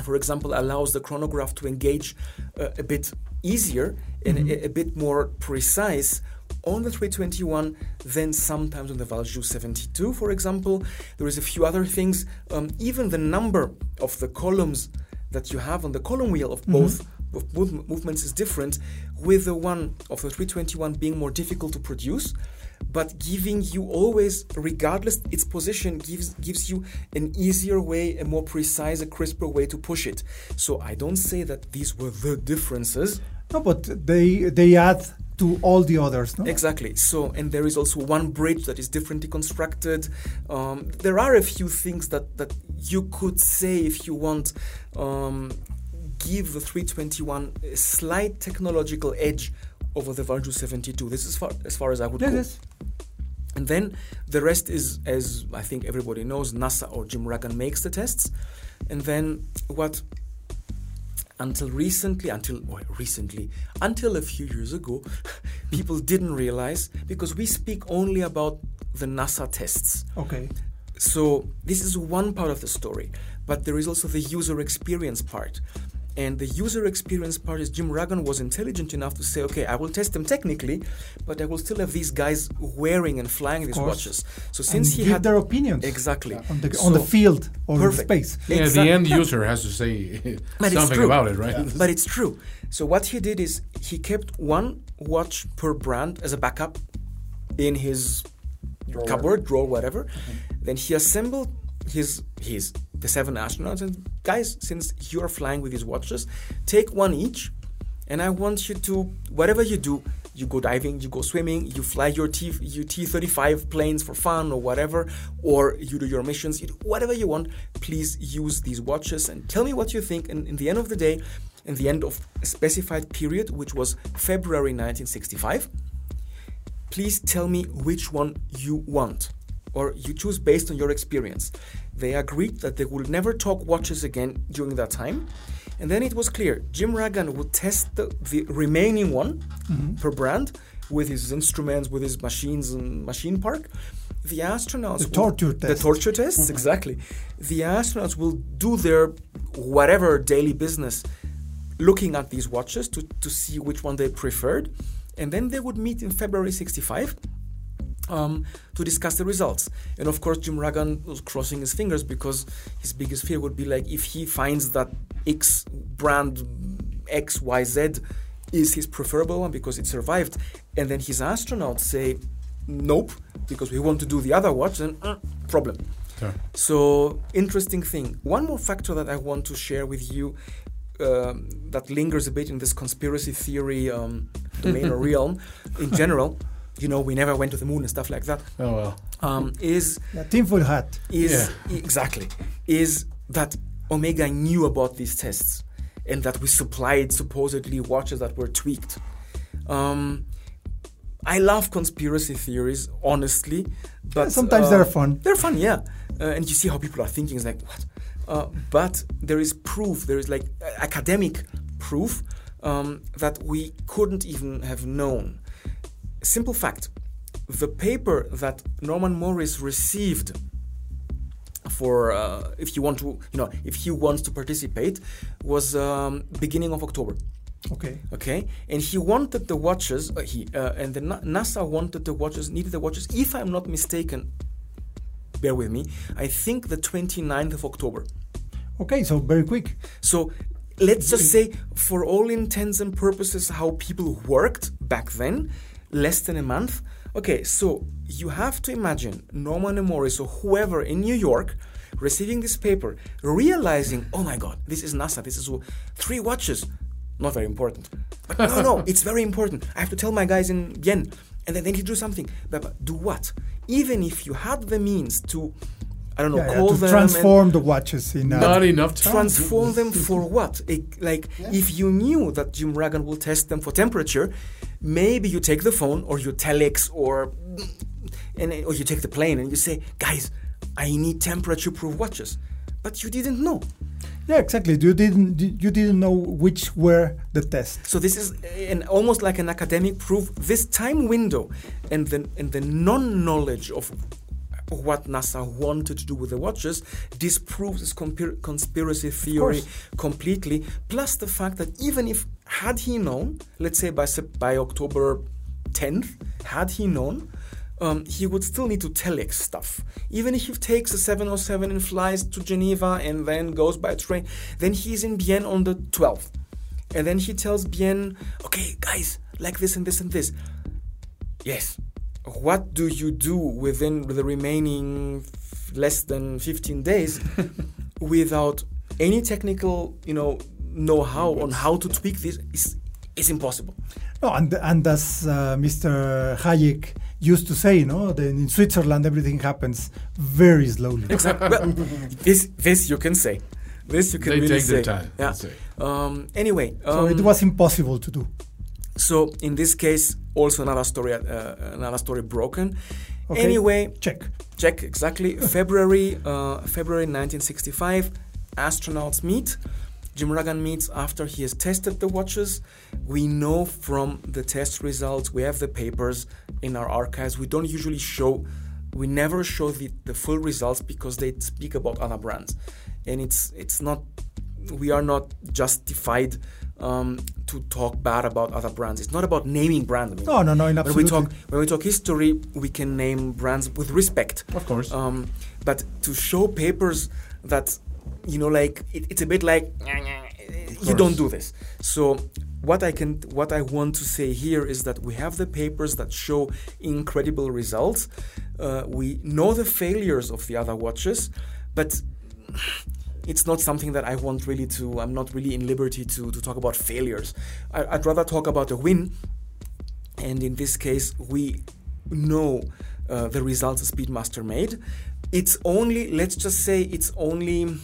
for example, allows the chronograph to engage uh, a bit easier and a, a bit more precise on the 321 than sometimes on the Valjoux 72, for example. There is a few other things. Um, even the number of the columns that you have on the column wheel of both of move- movements is different, with the one of the 321 being more difficult to produce but giving you always, regardless its position, gives gives you an easier way, a more precise, a crisper way to push it. So I don't say that these were the differences. No, but they they add to all the others. No? Exactly. So, and there is also one bridge that is differently constructed. Um, there are a few things that, that you could say if you want. Um, give the 321 a slight technological edge over the Valjoux 72. This is far, as far as I would Yes, go. yes. And then the rest is, as I think everybody knows, NASA or Jim Ragan makes the tests. And then what, until recently, until well, recently, until a few years ago, people didn't realize because we speak only about the NASA tests. Okay. So this is one part of the story, but there is also the user experience part. And the user experience part is Jim Ragan was intelligent enough to say, okay, I will test them technically, but I will still have these guys wearing and flying these watches. So since and he give had their opinions exactly on the So- on the field or in Perfect. space. Yeah, Exact- the end user has to say something true. about it, right? But it's true. So what he did is he kept one watch per brand as a backup in his cupboard, drawer, whatever. Mm-hmm. Then he assembled his his the seven astronauts and guys, since you are flying with these watches, take one each, and I want you to whatever you do. You go diving, you go swimming, you fly your T your T thirty five planes for fun or whatever, or you do your missions, you do whatever you want. Please use these watches and tell me what you think. And in the end of the day, in the end of a specified period, which was February 1965, please tell me which one you want or you choose based on your experience. They agreed that they would never talk watches again during that time. And then it was clear Jim Ragan would test the, the remaining one mm-hmm. per brand with his instruments, with his machines and machine park. The astronauts The will- torture The tests. torture tests, mm-hmm. exactly. The astronauts will do their whatever daily business looking at these watches to, to see which one they preferred. And then they would meet in February 65 um, to discuss the results. And of course, Jim Ragan was crossing his fingers because his biggest fear would be like if he finds that X brand X, Y, Z is his preferable one because it survived, and then his astronauts say, nope, because we want to do the other watch, then uh, problem. Sure. So, interesting thing. One more factor that I want to share with you um, that lingers a bit in this conspiracy theory um, domain or realm in general. You know, we never went to the moon and stuff like that. Oh well. Um, is Yeah, tinfoil hat. is exactly is that Omega knew about these tests and that we supplied supposedly watches that were tweaked. Um, I love conspiracy theories, honestly, but sometimes uh, they're fun. They're fun, yeah. Uh, and you see how people are thinking. It's like what? Uh, but there is proof. There is like uh, academic proof um, that we couldn't even have known. Simple fact: the paper that Norman Morris received for uh, if you want to, you know, if he wants to participate, was um, beginning of October. Okay. Okay, and he wanted the watches. Uh, he uh, and the Na- NASA wanted the watches, needed the watches. If I'm not mistaken, bear with me. I think the 29th of October. Okay, so very quick. So let's just say, for all intents and purposes, how people worked back then, less than a month. Okay, so you have to imagine Norman and Morris or whoever in New York receiving this paper, realizing, oh my God, this is NASA. This is three watches. Not very important. But no, no, it's very important. I have to tell my guys in Bienne, and then to do something. But do what? Even if you had the means to, I don't know, Yeah, yeah, call to them transform the watches in. Uh, Not enough time. transform them for what? It- like, if you knew that Jim Ragan will test them for temperature, maybe you take the phone or you telex or and or you take the plane and you say, guys, I need temperature-proof watches, but you didn't know. yeah, exactly. You didn't. You didn't know which were the tests. So this is an almost like an academic proof. This time window and the and the non-knowledge of what NASA wanted to do with the watches disproves this compir- conspiracy theory completely. Plus the fact that even if had he known, let's say by by October 10th, had he known. Um, he would still need to telex stuff. Even if he takes a 707 and flies to Geneva and then goes by train, then he's in Bienne on the 12th. And then he tells Bienne, okay, guys, like this and this and this. Yes. What do you do within the remaining less than 15 days without any technical, you know, know-how on how to tweak this? Is is impossible. No, and and as uh, Mr. Hayek used to say, no, then in Switzerland everything happens very slowly. Exactly. Well, this this you can say. This you can They really take say. their time. Yeah. let's say. Um, anyway. So it um, was impossible to do. So in this case, also another story. Uh, another story broken. Okay. Anyway, Check. check exactly. February, uh, February 1965, astronauts meet. Jim Ragan meets after he has tested the watches. We know from the test results, we have the papers in our archives. We don't usually show, we never show the, the full results because they speak about other brands. And it's it's not, we are not justified um, to talk bad about other brands. It's not about naming brands. I mean, No, no, no, when we talk when we talk history, we can name brands with respect. Of course. Um, but to show papers that you know, like it, it's a bit like you don't do this. So what I can what I want to say here is that we have the papers that show incredible results. Uh, we know the failures of the other watches, but it's not something that I want really to. I'm not really in liberty to to talk about failures. I, I'd rather talk about a win. And in this case, we know uh, the results Speedmaster made. It's only, let's just say, it's only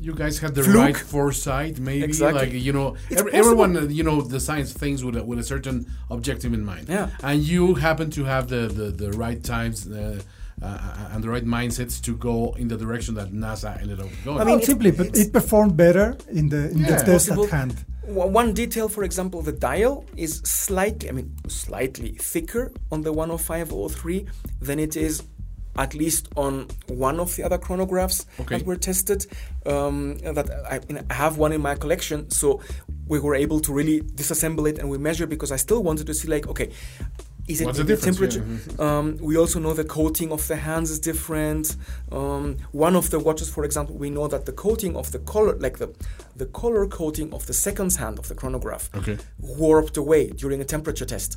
you guys had the Fluke. right foresight, maybe. Exactly. Like you know, everyone uh, you know designs things with a, with a certain objective in mind. Yeah. And you happen to have the the, the right times. Uh, uh, and the right mindsets to go in the direction that NASA ended up going. I I mean, mean, it- simply, but it performed better in the in Yeah. the test Possible. at hand. One detail, for example, the dial is slightly, I mean, slightly thicker on the 10503 than it is at least on one of the other chronographs Okay. that were tested. Um, that I, I mean, I have one in my collection, so we were able to really disassemble it and we measure because I still wanted to see, like, okay, is it What's the the temperature? Yeah, mhm. Um, we also know the coating of the hands is different. Um, one of the watches, for example, we know that the coating of the color, like the the color coating of the seconds hand of the chronograph, Okay. warped away during a temperature test.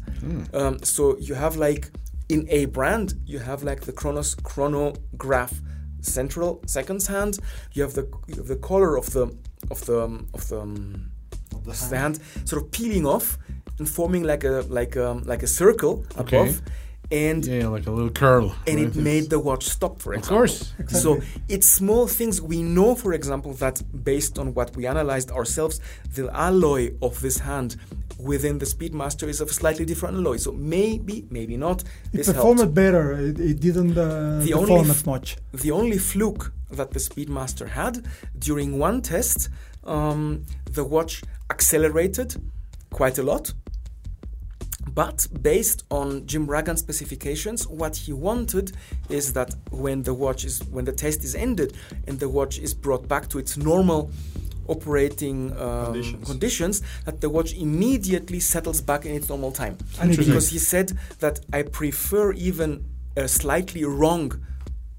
Um, so you have like in a brand, you have like the Chronos chronograph central seconds hand. You have the you have the color of the of the um, of the, um, of the hand sort of peeling off forming like a like um, like a circle Okay. above, and Yeah, like a little curl. and right? it made the watch stop. For Of example. course. So it's small things. We know, for example, that based on what we analyzed ourselves, the alloy of this hand within the Speedmaster is of slightly different alloy. So maybe, maybe not. It performed helped. better. It, it didn't uh, The only perform f- as much. The only fluke that the Speedmaster had during one test, um, the watch accelerated quite a lot. But based on Jim Ragan specifications, what he wanted is that when the watch is when the test is ended and the watch is brought back to its normal operating um, Conditions. conditions, that the watch immediately settles back in its normal time. Because he said that I prefer even a slightly wrong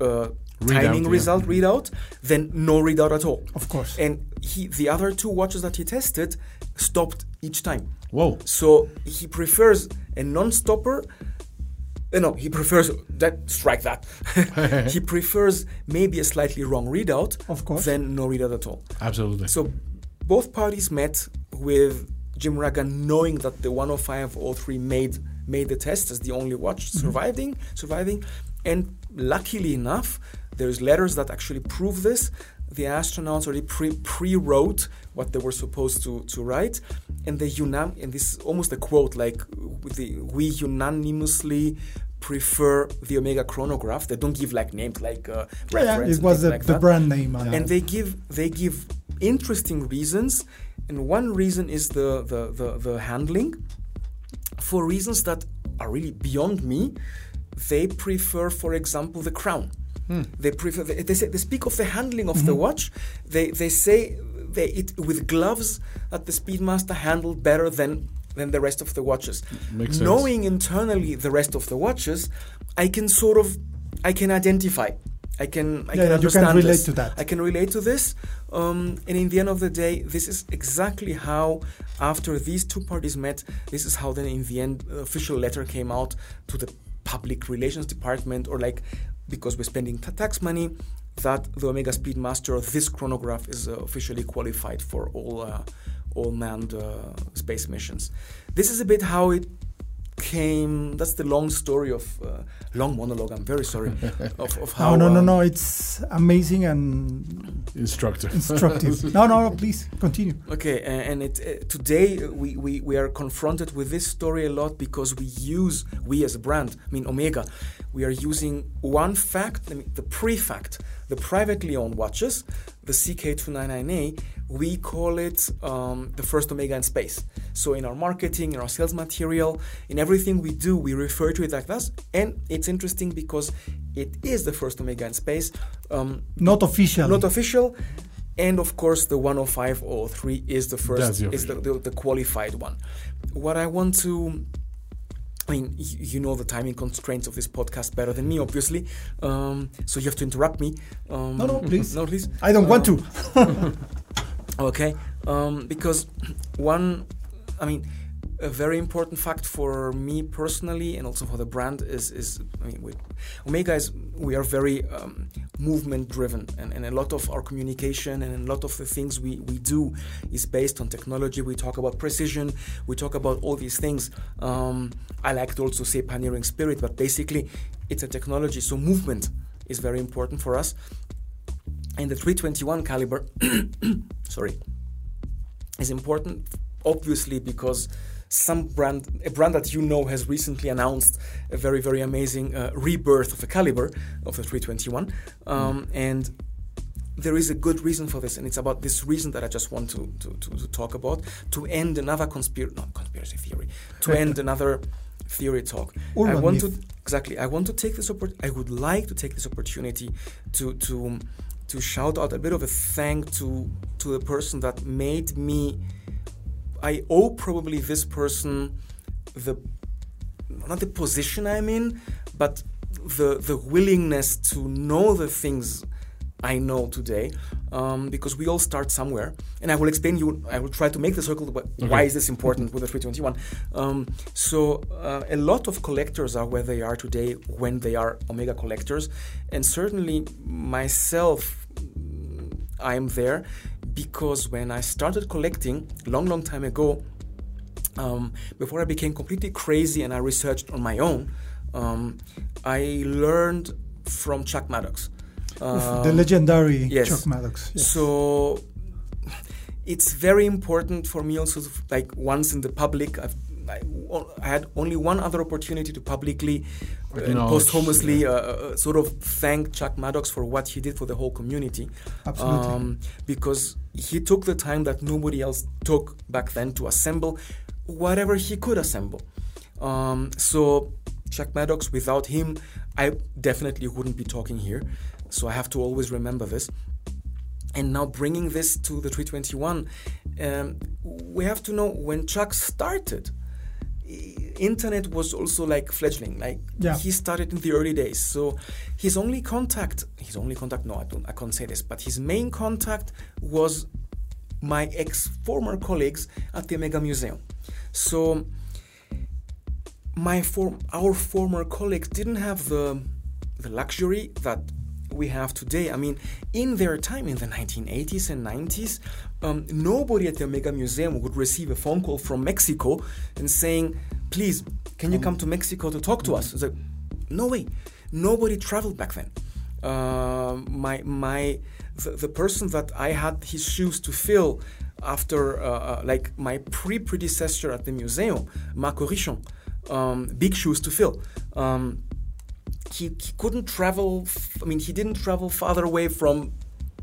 uh, Readout, timing yeah. result readout than no readout at all. Of course. And he, the other two watches that he tested stopped each time. Whoa. So he prefers a non-stopper. Uh, no, he prefers that. Strike that. he prefers maybe a slightly wrong readout, Of course. than no readout at all. Absolutely. So both parties met with Jim Ragan, knowing that the 10503 made made the test as the only watch surviving, surviving, and luckily enough, there's letters that actually prove this. The astronauts already pre pre wrote what they were supposed to, to write, and they unan and this is almost a quote like the, we unanimously prefer the Omega chronograph. They don't give like names like uh, Yeah, yeah, it was like the that. brand name. uh, and they give they give interesting reasons. And one reason is the the, the, the handling. For reasons that are really beyond me they prefer for example the crown they prefer they, they, say, they speak of the handling of the watch they they say they it with gloves that the speedmaster handled better than than the rest of the watches Makes sense. knowing internally the rest of the watches i can sort of i can identify i can i Yeah, can you can relate this. to that. I can relate to this. Um, and in the end of the day, this is exactly how, after these two parties met, this is how then in the end, official letter came out to the public relations department, or like, because we're spending tax money, that the Omega Speedmaster, this chronograph, is uh, officially qualified for all uh, all manned uh, space missions. This is a bit how it came. That's the long story of uh, long monologue. I'm very sorry of, of how. No, no, no, um, no. It's amazing and Instructor. instructive. no, no, no. Please continue. Okay, a- and it uh, today uh, we, we we are confronted with this story a lot because we use we as a brand, I mean Omega, we are using one fact, I mean, the pre-fact, the privately owned watches, the CK2998. We call it um, the first Omega in space. So in our marketing, in our sales material, in everything we do, we refer to it like that. And it's interesting because it is the first Omega in space. Um, Not official. not official. And of course, the 10503 is the first, the is the, the, the qualified one. What I want to, I mean, you know the timing constraints of this podcast better than me, obviously. Um, so you have to interrupt me. Um, No, no, please. No, please. I don't want Um, to. Okay, um, because one, I mean, a very important fact for me personally and also for the brand is, is I mean, we, Omega is we are very um, movement driven, and, and a lot of our communication and a lot of the things we, we do is based on technology. We talk about precision, we talk about all these things. Um, I like to also say pioneering spirit, but basically, it's a technology. So movement is very important for us and the 321 caliber sorry is important obviously because some brand a brand that you know has recently announced a very very amazing uh, rebirth of the caliber of the 321 um, and there is a good reason for this and it's about this reason that i just want to, to, to, to talk about to end another conspiracy not conspiracy theory to end another theory talk. I Urban want myth. to exactly i want to take this oppor- i would like to take this opportunity to to to shout out a bit of a thank to to the person that made me i owe probably this person the not the position i'm in but the the willingness to know the things I know today, um, because we all start somewhere, and I will explain you. I will try to make the circle. But Why is this important with the 321? Um, so uh, a lot of collectors are where they are today when they are Omega collectors, and certainly myself, I'm there because when I started collecting long, long time ago, um, before I became completely crazy and I researched on my own, um, I learned from Chuck Maddox. the Um, legendary yes. Chuck Maddox. yes. so it's very important for me also, like once in the public, I've, I, I had only one other opportunity to publicly uh, and Acknowledge, posthumously uh, uh, sort of thank Chuck Maddox for what he did for the whole community. Absolutely. Um, because he took the time that nobody else took back then to assemble whatever he could assemble. Um, so Chuck Maddox, without him, I definitely wouldn't be talking here. So I have to always remember this. And now bringing this to the 321, um, we have to know when Chuck started. Internet was also like fledgling, like Yeah. he started in the early days. So his only contact, his only contact, no, I don't, I can't say this, but his main contact was my ex former colleagues at the Omega Museum. So my form, our former colleagues didn't have the the luxury that we have today. I mean, in their time, in the 1980s and 90s, um, nobody at the Omega Museum would receive a phone call from Mexico and saying, "Please, can you come to Mexico to talk to us?" It's like, no way. Nobody traveled back then. Uh, my my the, the person that I had his shoes to fill after uh, uh, like my pre predecessor at the museum, Marco Richon, um, big shoes to fill. Um, he, he couldn't travel. F- I mean, he didn't travel farther away from.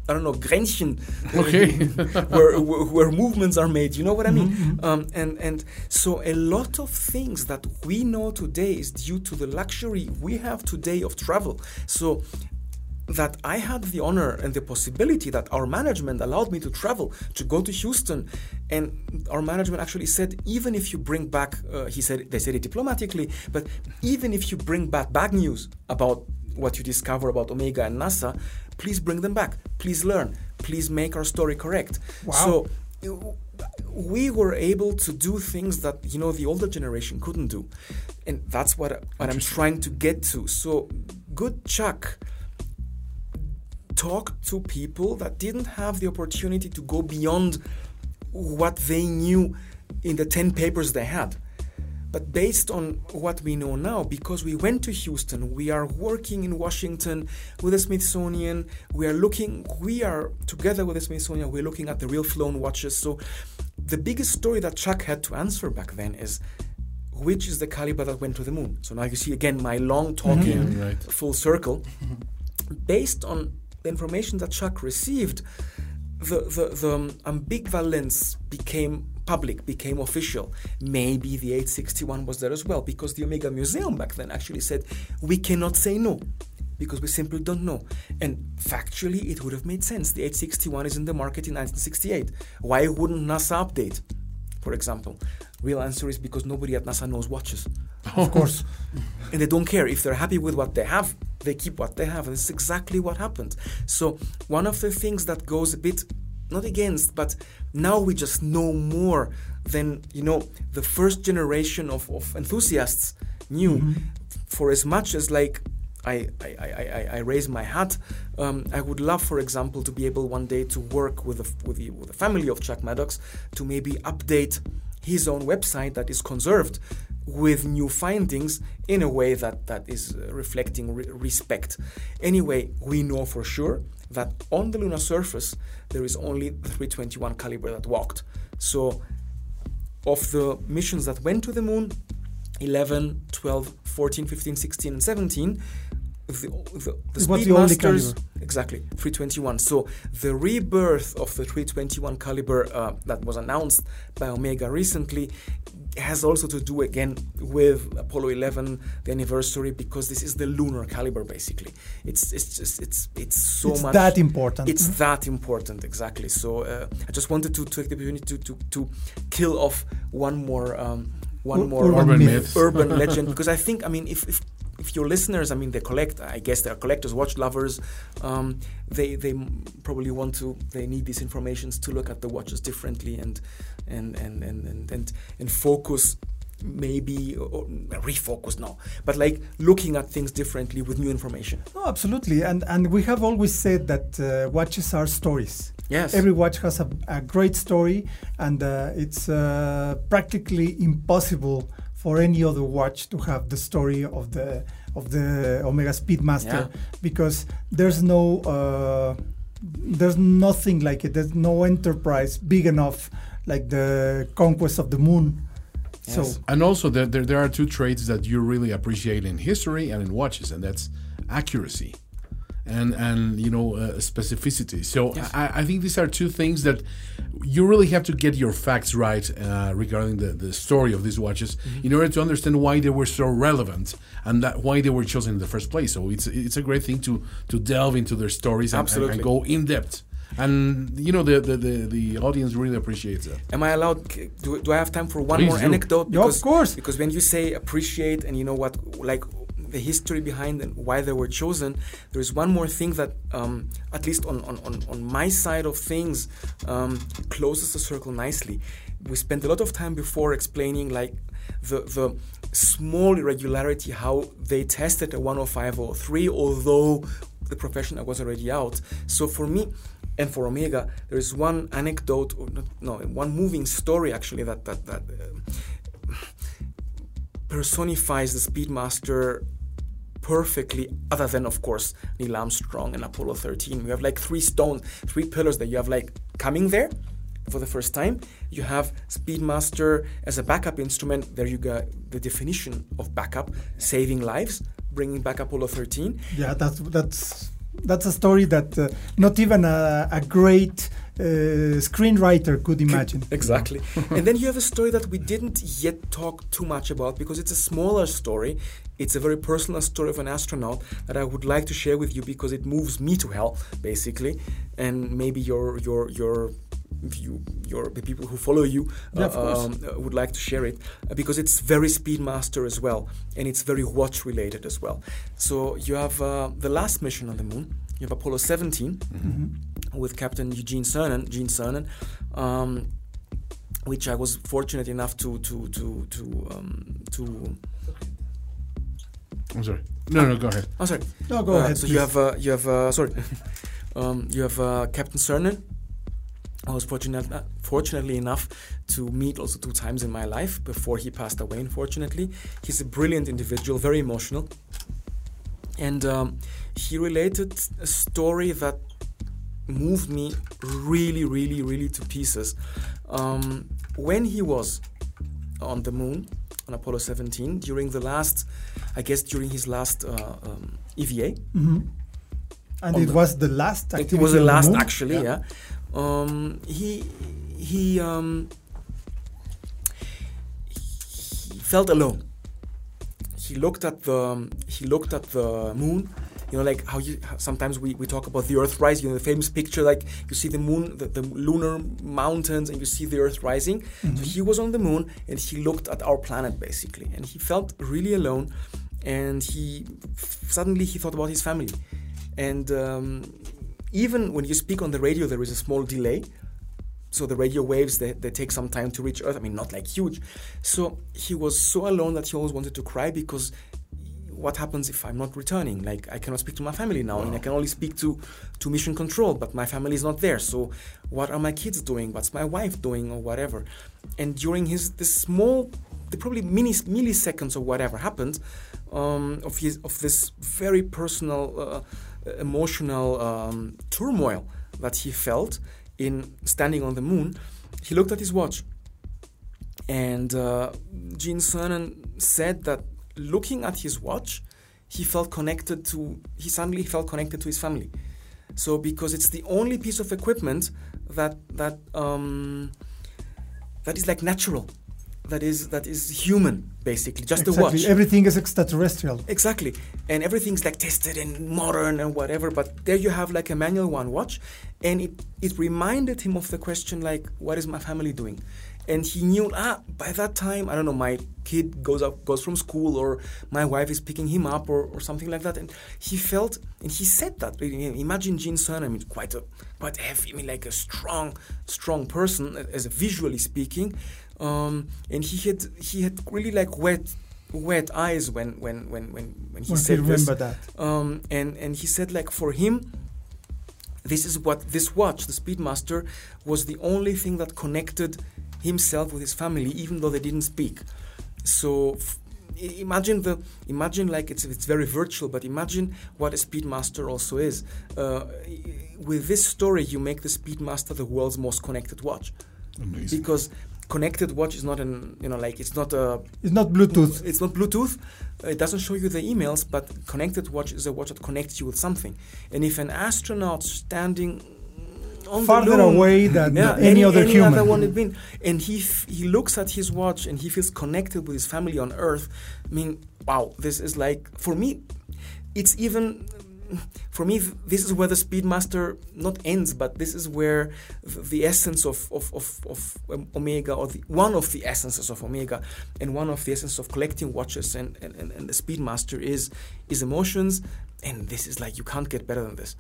I don't know, Grenchen, Okay. where, where where movements are made. You know what I mean? Um, and and so a lot of things that we know today is due to the luxury we have today of travel. So that I had the honor and the possibility that our management allowed me to travel to go to Houston, and our management actually said, even if you bring back, uh, he said they said it diplomatically, but even if you bring back bad news about what you discover about Omega and NASA, please bring them back. Please learn. Please make our story correct. Wow. So we were able to do things that you know the older generation couldn't do, and that's what what I'm trying to get to. So, good Chuck talk to people that didn't have the opportunity to go beyond what they knew in the 10 papers they had. But based on what we know now, because we went to Houston, we are working in Washington with the Smithsonian, we are looking, we are together with the Smithsonian, we're looking at the real flown watches. So the biggest story that Chuck had to answer back then is which is the caliber that went to the moon. So now you see again my long talking Mhm. Right. full circle. Based on the information that Chuck received, the, the, the um, ambivalence became public, became official. Maybe the 861 was there as well, because the Omega Museum back then actually said, we cannot say no, because we simply don't know. And factually, it would have made sense. The 861 is in the market in 1968. Why wouldn't NASA update, for example? Real answer is because nobody at NASA knows watches Of course. and they don't care if they're happy with what they have they keep what they have and this is exactly what happened so one of the things that goes a bit not against but now we just know more than you know the first generation of, of enthusiasts knew for as much as like I, I, I, I, I raise my hat. Um, I would love, for example, to be able one day to work with the, with, the, with the family of Chuck Maddox to maybe update his own website that is conserved with new findings in a way that, that is uh, reflecting re- respect. Anyway, we know for sure that on the lunar surface there is only the 321 caliber that walked. So, of the missions that went to the moon, 11, 12, 14, 15, 16, and 17, the, the, the It was the only Speedmasters, exactly 321. So the rebirth of the 321 caliber uh, that was announced by Omega recently has also to do again with Apollo 11, the anniversary, because this is the lunar caliber basically. It's it's just it's it's so it's much that important. it's that important, exactly. So uh, I just wanted to take the opportunity to, to, to kill off one more um, one more urban myth. urban legend because I think I mean if, if if your listeners I mean they collect I guess they're collectors watch lovers um, they they probably want to they need these informations to look at the watches differently and and and and and and, and focus maybe or, or refocus no. But like looking at things differently with new information. No, absolutely, and and we have always said that uh, watches are stories. yes. Every watch has a, a great story, and uh, it's uh, practically impossible for any other watch to have the story of the of the Omega Speedmaster Yeah. because there's no uh, there's nothing like it. There's no enterprise big enough like the conquest of the moon. Yes. So And also, there, there, there are two traits that you really appreciate in history and in watches, and that's accuracy and and you know uh, specificity. So Yes. I, I think these are two things that you really have to get your facts right uh, regarding the, the story of these watches Mm-hmm. in order to understand why they were so relevant and that why they were chosen in the first place. So it's it's a great thing to to delve into their stories and, and, Absolutely. and go in depth. And you know the, the, the, the audience really appreciates that. Am I allowed? Do, do I have time for one Please more do. anecdote? Yeah, of course. Because when you say appreciate and you know what, like the history behind and why they were chosen, there is one more thing that, um, at least on, on, on, my side of things, um, closes the circle nicely. We spent a lot of time before explaining like the the small irregularity how they tested a 10503, although the professional was already out. So for me and for Omega, there is one anecdote, or not, no, one moving story actually that that that uh, personifies the Speedmaster perfectly. Other than of course Neil Armstrong and Apollo 13, you have like three stones, three pillars that you have like coming there for the first time. You have Speedmaster as a backup instrument. There you got the definition of backup, saving lives, bringing back Apollo 13. yeah, that's that's that's a story that uh, not even a, a great uh, screenwriter could imagine. Exactly. and then you have a story that we didn't yet talk too much about because it's a smaller story. It's a very personal story of an astronaut that I would like to share with you because it moves me to hell, basically. And maybe your your your you, your the people who follow you Yeah, um, uh, would like to share it uh, because it's very Speedmaster as well, and it's very watch related as well. So you have uh, the last mission on the moon. You have Apollo 17 with Captain Eugene Cernan, Gene Cernan, um, which I was fortunate enough to to to to um, to. I'm sorry. No, no, go ahead. I'm oh, sorry. No, go Uh, ahead. So please. you have uh, you have uh, sorry, um, you have uh, Captain Cernan, I was fortunate, uh, fortunately enough to meet also two times in my life before he passed away. Unfortunately, he's a brilliant individual, very emotional, and um, he related a story that moved me really, really, really to pieces. Um, when he was on the moon on Apollo 17 during the last, I guess during his last uh, um, EVA. Mm-hmm. And it the- was the last. It was the last, moon? actually. Yeah. Um, he he um, he felt alone. He looked at the he looked at the moon. You know, like how you sometimes we, we talk about the Earth rising. You know, the famous picture, like you see the moon, the, the lunar mountains, and you see the Earth rising. So he was on the moon, and he looked at our planet basically, and he felt really alone. And he suddenly he thought about his family, and um, even when you speak on the radio, there is a small delay. So the radio waves they, they take some time to reach Earth. I mean, not like huge. So he was so alone that he always wanted to cry because what happens if I'm not returning? Like I cannot speak to my family now, and I can only speak to to mission control, but my family is not there. So what are my kids doing? What's my wife doing, or whatever? And during his this small, the probably mini milliseconds or whatever happened, um, of his of this very personal, uh, emotional um, turmoil that he felt in standing on the moon, he looked at his watch. And uh, Gene Cernan said that looking at his watch, he felt connected to, he suddenly felt connected to his family. So because it's the only piece of equipment that, that, um, that is like natural, that is, that is human, basically, just a watch. Everything is extraterrestrial. Exactly. And everything's like tested and modern and whatever, but there you have like a manual one watch and it, it reminded him of the question like, what is my family doing? And he knew, ah, by that time, I don't know, my kid goes up goes from school or my wife is picking him up or, or something like that. And he felt and he said that. Imagine Gene Cernan, I mean quite a quite heavy, I mean like a strong, strong person as visually speaking. Um, and he had he had really like wet wet eyes when when when when, when he When said he this. that. Um, and and he said like for him, this is what this watch, the Speedmaster, was the only thing that connected himself with his family, even though they didn't speak. So. F- i- Imagine the imagine like it's it's very virtual, but imagine what a Speedmaster also is. Uh, with this story, you make the Speedmaster the world's most connected watch Amazing. because connected watch is not an you know like it's not a It's not Bluetooth. it's not Bluetooth. It doesn't show you the emails, but connected watch is a watch that connects you with something. And if an astronaut standing on Farther the moon, away than yeah, any, other human. other one had been, and he f- he looks at his watch and he feels connected with his family on Earth. I mean, wow, this is like for me, it's even. For me, this is where the Speedmaster not ends, but this is where the essence of, of, of, of um, Omega, or the, one of the essences of Omega, and one of the essence of collecting watches and, and, and, the Speedmaster is is emotions, and this is like you can't get better than this.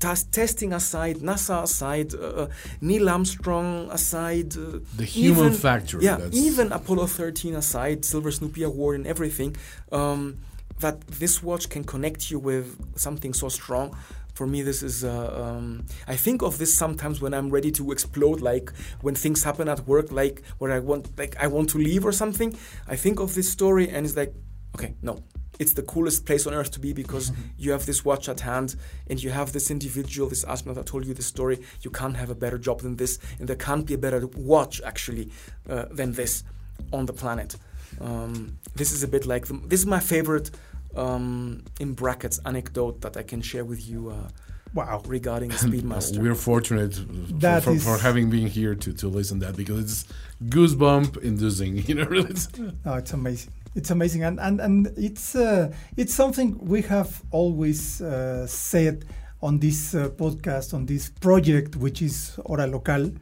Tas- testing aside, NASA aside, uh, Neil Armstrong aside, uh, The human even- factor. yeah, that's- even Apollo 13 aside, Silver Snoopy Award and everything, um, that this watch can connect you with something so strong. For me, this is. Uh, um, I think of this sometimes when I'm ready to explode, like when things happen at work, like where I want, like I want to leave or something. I think of this story and it's like, okay, no, it's the coolest place on earth to be because you have this watch at hand and you have this individual, this astronaut that told you this story. You can't have a better job than this, and there can't be a better watch actually uh, than this on the planet. Um, this is a bit like the, this is my favorite um, in brackets anecdote that I can share with you uh, wow. regarding Speedmaster. We're fortunate That for, for, is- for having been here to, to listen to that because it's goosebump inducing. You know, really. It's, No, it's amazing. It's amazing, and and and it's uh, it's something we have always uh, said on this uh, podcast, on this project, which is Hora Local,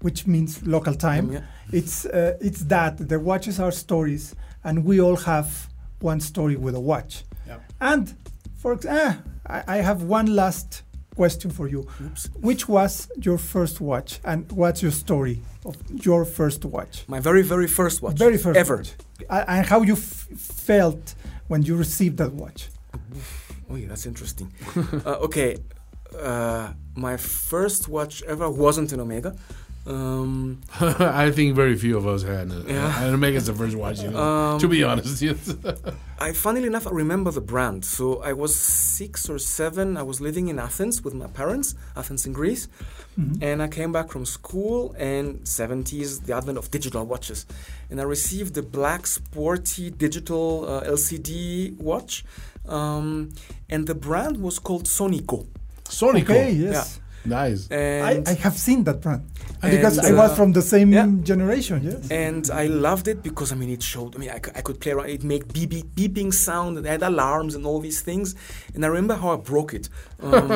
which means local time. Yeah. It's uh, it's that the watches are stories, and we all have one story with a watch. Yeah. And for ah, I, I have one last question for you. Oops. Which was your first watch, and what's your story of your first watch? My very, very first watch. Very first ever. watch. And how you f- felt when you received that watch. Oh, yeah, that's interesting. uh, okay, Uh, my first watch ever wasn't an Omega. Um, I think very few of us had. Uh, Yeah. And Omega's the first watch, you know, Um, to be honest. Yes. I, funnily enough, I remember the brand. So I was six or seven. I was living in Athens with my parents, Athens in Greece, and I came back from school. And 70s, the advent of digital watches, and I received the black sporty digital uh, LCD watch, um, and the brand was called Sonico. Sonico. Okay, yes. Nice. I, And I have seen that brand And, because I was uh, from the same yeah. generation. Yes. and I loved it because I mean it showed. I mean I, I could play around. It made beep, beeping sound and it had alarms and all these things. And I remember how I broke it. Um,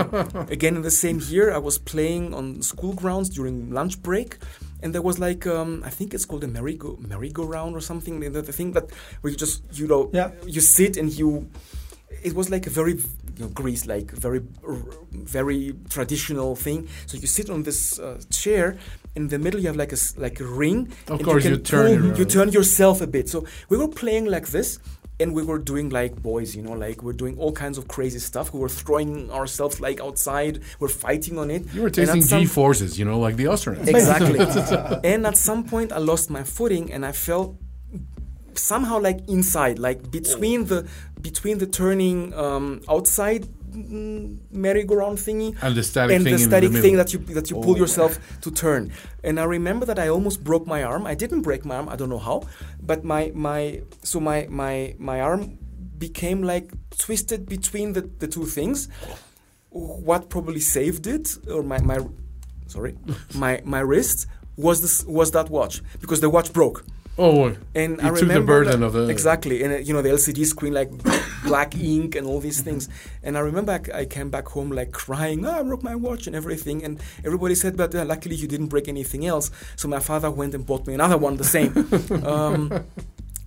again in the same year, I was playing on school grounds during lunch break. And there was like um, I think it's called a merry-go merry-go-round or something. The, the thing that where you just you know Yeah. you sit and you. It was like a very you know, Greece like very very traditional thing. So you sit on this uh, chair. In the middle, you have like a like a ring. Of and course, can you turn pull- You turn yourself a bit. So we were playing like this, and we were doing like boys, you know, like we're doing all kinds of crazy stuff. We were throwing ourselves like outside. We're fighting on it. You were tasting G forces, you know, like the astronauts. Exactly. and at some point, I lost my footing, and I fell somehow like inside, like between the between the turning um, outside mm, merry-go-round thingy And the static and thing the static the thing that you that you pull Oh. yourself to turn. And I remember that I almost broke my arm. I didn't break my arm. I don't know how, but my my so my my my arm became like twisted between the, the two things. What probably saved it, or my my sorry, my my wrist was this was that watch because the watch broke. Oh, And You I took the burden that- of the- exactly, and uh, you know the LCD screen like black ink and all these things. And I remember I came back home like crying, oh, I broke my watch and everything. And everybody said, but uh, luckily you didn't break anything else. So my father went and bought me another one, the same. um,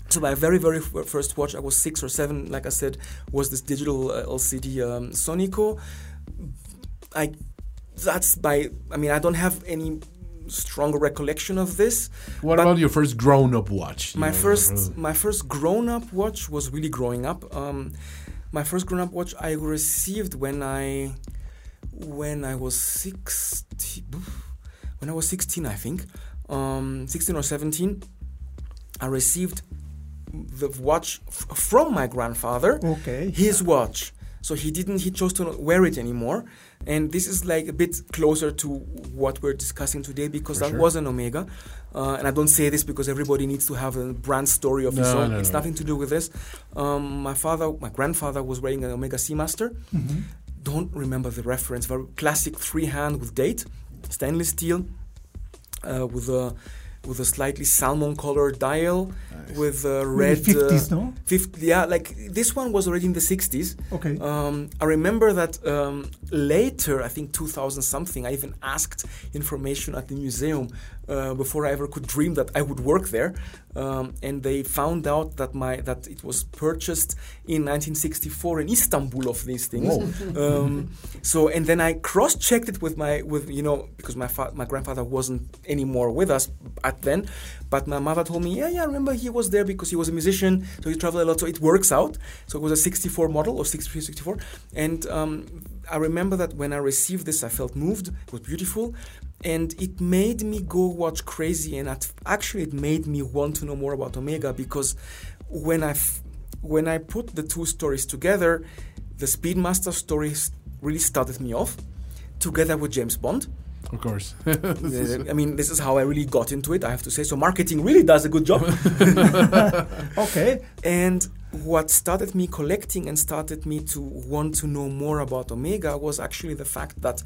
so my very very f- first watch, I was six or seven, like I said, was this digital uh, LCD um, Sonico. I that's my. I mean, I don't have any stronger recollection of this. what But- about your first grown-up watch? My know, first, my first grown-up watch was really growing up. Um, my first grown-up watch I received when I, when I was sixteen, when I was sixteen, I think, um, sixteen or seventeen. I received the watch f- from my grandfather Okay. his watch. So he didn't. He chose to not wear it anymore, and this is like a bit closer to what we're discussing today because For that sure. was an Omega. Uh, and I don't say this because everybody needs to have a brand story of his No, own. no, it's no. nothing to do with this. Um, my father, my grandfather, was wearing an Omega Seamaster. Mhm. Don't remember the reference. Very classic three hand with date, stainless steel, uh, with a with a slightly salmon colored dial, with a red. Maybe 50s, uh, no? 50, yeah, like this one was already in the 60s. Okay. Um, I remember that um, later, I think 2000 something, I even asked information at the museum uh, before I ever could dream that I would work there, um, and they found out that my that it was purchased in 1964 in Istanbul of these things. Um, so and then I cross-checked it with my with you know because my fa- my grandfather wasn't anymore with us at then, but my mother told me yeah yeah I remember he was there because he was a musician so he traveled a lot so it works out. So it was a 64 model or 63 64, and um, I remember that when I received this I felt moved. It was beautiful. And it made me go watch crazy, and at, actually, it made me want to know more about Omega because when I f- when I put the two stories together, the Speedmaster story really started me off, together with James Bond. Of course. I mean, this is how I really got into it. I have to say. So marketing really does a good job. Okay. And what started me collecting and started me to want to know more about Omega was actually the fact that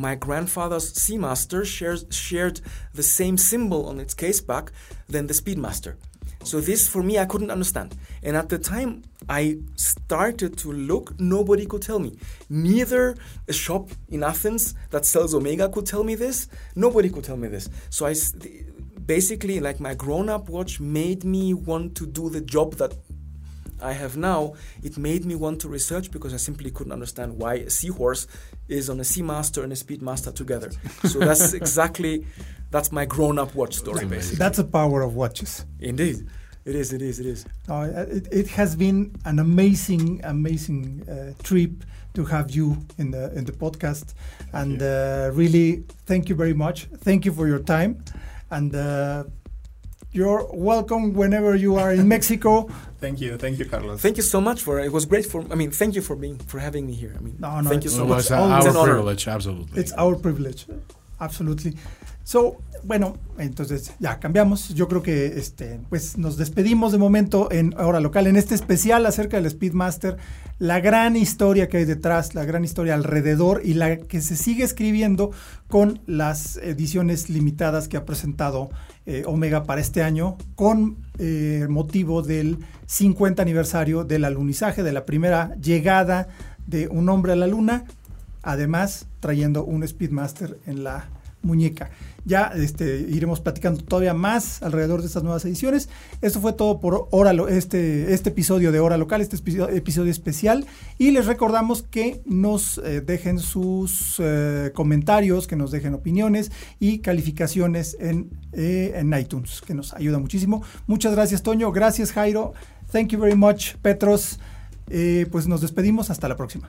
my grandfather's Seamaster shares, shared the same symbol on its case back than the Speedmaster. So this, for me, I couldn't understand. And at the time I started to look, nobody could tell me. Neither a shop in Athens that sells Omega could tell me this. Nobody could tell me this. So I basically, like my grown-up watch made me want to do the job that I have now, it made me want to research because I simply couldn't understand why a seahorse is on a Seamaster and a Speedmaster together. So that's exactly that's my grown-up watch story, basically. That's the power of watches. Indeed. It is, it is, it is. No, it, it has been an amazing, amazing uh, trip to have you in the in the podcast, and uh, really thank you very much. Thank you for your time, and uh, you're welcome whenever you are in Mexico. Thank you, thank you, Carlos. Thank you so much for it was great for I mean thank you for being for having me here. I mean No, no, thank you so much. it's It's our always an honor. privilege, absolutely. It's our privilege. Absolutely. So, bueno, entonces ya cambiamos. Yo creo que este, pues nos despedimos de momento en hora local, en este especial acerca del Speedmaster, la gran historia que hay detrás, la gran historia alrededor y la que se sigue escribiendo con las ediciones limitadas que ha presentado eh, Omega para este año, con eh, motivo del 50 aniversario del alunizaje, de la primera llegada de un hombre a la luna además trayendo un Speedmaster en la muñeca. Ya este, iremos platicando todavía más alrededor de estas nuevas ediciones. Esto fue todo por hora este, este episodio de Hora Local, este episodio, especial. Y les recordamos que nos eh, dejen sus eh, comentarios, que nos dejen opiniones y calificaciones en, eh, en iTunes, que nos ayuda muchísimo. Muchas gracias, Toño. Gracias, Jairo. Thank you very much, Petros. Pues nos despedimos. Hasta la próxima.